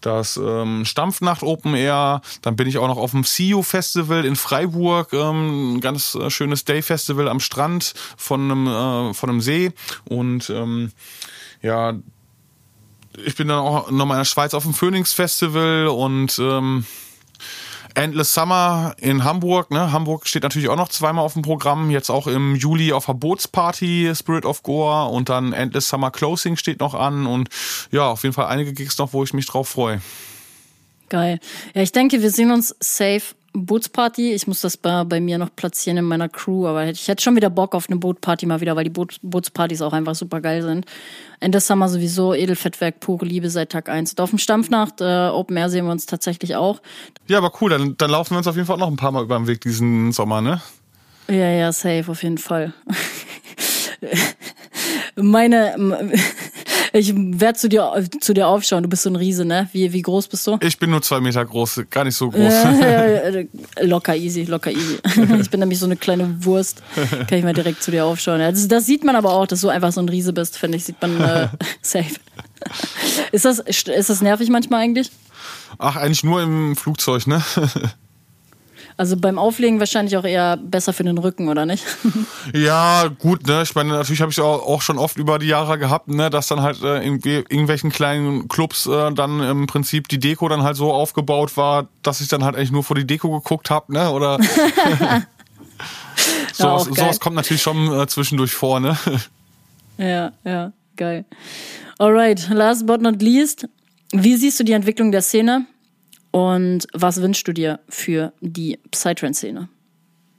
das Stampfnacht Open Air. Dann bin ich auch noch auf dem CU Festival in Freiburg, ein ganz schönes Day Festival am Strand von einem, von einem See. Und ähm, ja, ich bin dann auch nochmal in der Schweiz auf dem Phoenix Festival und ähm, Endless Summer in Hamburg. Ne? Hamburg steht natürlich auch noch zweimal auf dem Programm. Jetzt auch im Juli auf Verbotsparty Spirit of Goa und dann Endless Summer Closing steht noch an. Und ja, auf jeden Fall einige Gigs noch, wo ich mich drauf freue. Geil. Ja, ich denke, wir sehen uns safe Bootsparty. Ich muss das bei, bei mir noch platzieren in meiner Crew, aber ich hätte schon wieder Bock auf eine Bootparty mal wieder, weil die Boot, Bootspartys auch einfach super geil sind. Ende Summer sowieso, Edelfettwerk, pure Liebe seit Tag 1. Und auf dem Stampfnacht, äh, Open Air sehen wir uns tatsächlich auch. Ja, aber cool, dann, dann laufen wir uns auf jeden Fall noch ein paar Mal über den Weg diesen Sommer, ne? Ja, ja, safe, auf jeden Fall. Meine, ich werde zu dir, zu dir aufschauen. Du bist so ein Riese, ne? Wie, wie groß bist du? Ich bin nur zwei Meter groß, gar nicht so groß. locker easy, locker easy. Ich bin nämlich so eine kleine Wurst. Kann ich mal direkt zu dir aufschauen. Das, das sieht man aber auch, dass du einfach so ein Riese bist, finde ich. Sieht man äh, safe. Ist das, ist das nervig manchmal eigentlich? Ach, eigentlich nur im Flugzeug, ne? Also beim Auflegen wahrscheinlich auch eher besser für den Rücken, oder nicht? ja, gut, ne? Ich meine, natürlich habe ich auch, auch schon oft über die Jahre gehabt, ne, dass dann halt äh, in irgendwelchen kleinen Clubs äh, dann im Prinzip die Deko dann halt so aufgebaut war, dass ich dann halt eigentlich nur vor die Deko geguckt habe, ne? Oder sowas, sowas kommt natürlich schon äh, zwischendurch vor, ne? ja, ja, geil. Alright, last but not least, wie siehst du die Entwicklung der Szene? Und was wünschst du dir für die Psytrance-Szene?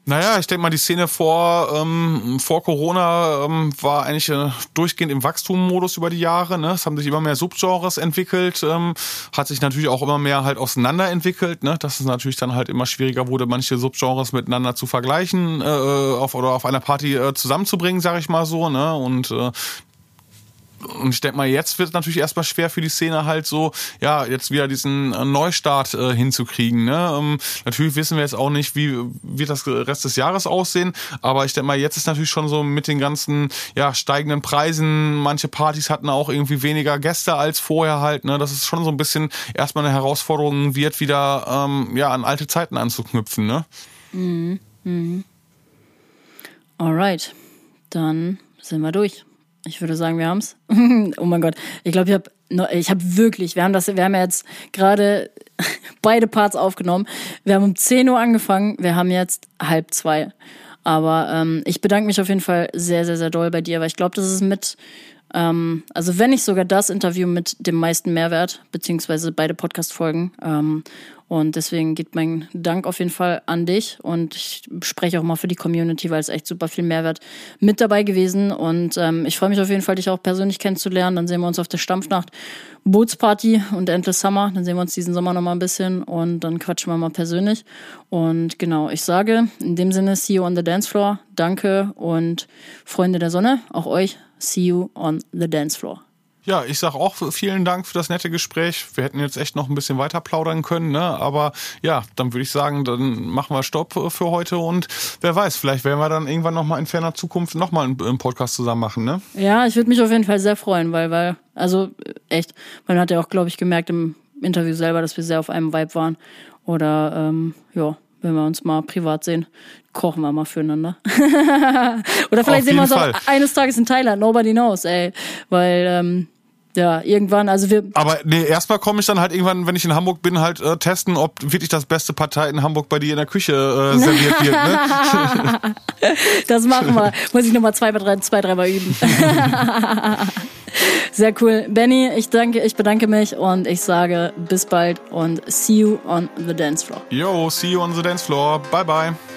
Naja, ich denke mal, die Szene vor, ähm, vor Corona ähm, war eigentlich äh, durchgehend im Wachstummodus über die Jahre. Ne? Es haben sich immer mehr Subgenres entwickelt, ähm, hat sich natürlich auch immer mehr halt auseinanderentwickelt, ne? dass es natürlich dann halt immer schwieriger wurde, manche Subgenres miteinander zu vergleichen äh, auf, oder auf einer Party äh, zusammenzubringen, sage ich mal so. Ne? Und äh, und ich denke mal, jetzt wird es natürlich erstmal schwer für die Szene halt so, ja, jetzt wieder diesen äh, Neustart äh, hinzukriegen. Ne? Ähm, natürlich wissen wir jetzt auch nicht, wie wird das Rest des Jahres aussehen, aber ich denke mal, jetzt ist natürlich schon so mit den ganzen ja, steigenden Preisen, manche Partys hatten auch irgendwie weniger Gäste als vorher halt, ne? dass es schon so ein bisschen erstmal eine Herausforderung wird, wieder ähm, ja, an alte Zeiten anzuknüpfen. Ne? Mhm. Mhm. Alright, dann sind wir durch. Ich würde sagen, wir haben's. oh mein Gott. Ich glaube, ich habe ich habe wirklich, wir haben das, wir haben ja jetzt gerade beide Parts aufgenommen. Wir haben um 10 Uhr angefangen, wir haben jetzt halb zwei. Aber ähm, ich bedanke mich auf jeden Fall sehr, sehr, sehr doll bei dir, weil ich glaube, das ist mit ähm, also wenn nicht sogar das Interview mit dem meisten Mehrwert, beziehungsweise beide Podcast-Folgen. Ähm, und deswegen geht mein Dank auf jeden Fall an dich. Und ich spreche auch mal für die Community, weil es echt super viel Mehrwert mit dabei gewesen. Und ähm, ich freue mich auf jeden Fall, dich auch persönlich kennenzulernen. Dann sehen wir uns auf der Stampfnacht Bootsparty und Endless Summer. Dann sehen wir uns diesen Sommer noch mal ein bisschen und dann quatschen wir mal persönlich. Und genau, ich sage in dem Sinne, see you on the dance floor. Danke und Freunde der Sonne, auch euch, see you on the dance floor. Ja, ich sag auch vielen Dank für das nette Gespräch. Wir hätten jetzt echt noch ein bisschen weiter plaudern können, ne? Aber ja, dann würde ich sagen, dann machen wir Stopp für heute und wer weiß, vielleicht werden wir dann irgendwann noch mal in ferner Zukunft noch mal einen Podcast zusammen machen, ne? Ja, ich würde mich auf jeden Fall sehr freuen, weil, weil, also echt, man hat ja auch, glaube ich, gemerkt im Interview selber, dass wir sehr auf einem Vibe waren. Oder ähm, ja, wenn wir uns mal privat sehen, kochen wir mal füreinander. Oder vielleicht sehen wir uns Fall. auch eines Tages in Thailand, nobody knows, ey. Weil ähm, ja, irgendwann, also wir. Aber nee, erstmal komme ich dann halt irgendwann, wenn ich in Hamburg bin, halt äh, testen, ob wirklich das beste Partei in Hamburg bei dir in der Küche äh, serviert wird. Ne? das machen wir. Muss ich nochmal zwei, drei, zwei, dreimal üben. Sehr cool. Benny, ich danke, ich bedanke mich und ich sage bis bald und see you on the dance floor. Yo, see you on the dance floor. Bye bye.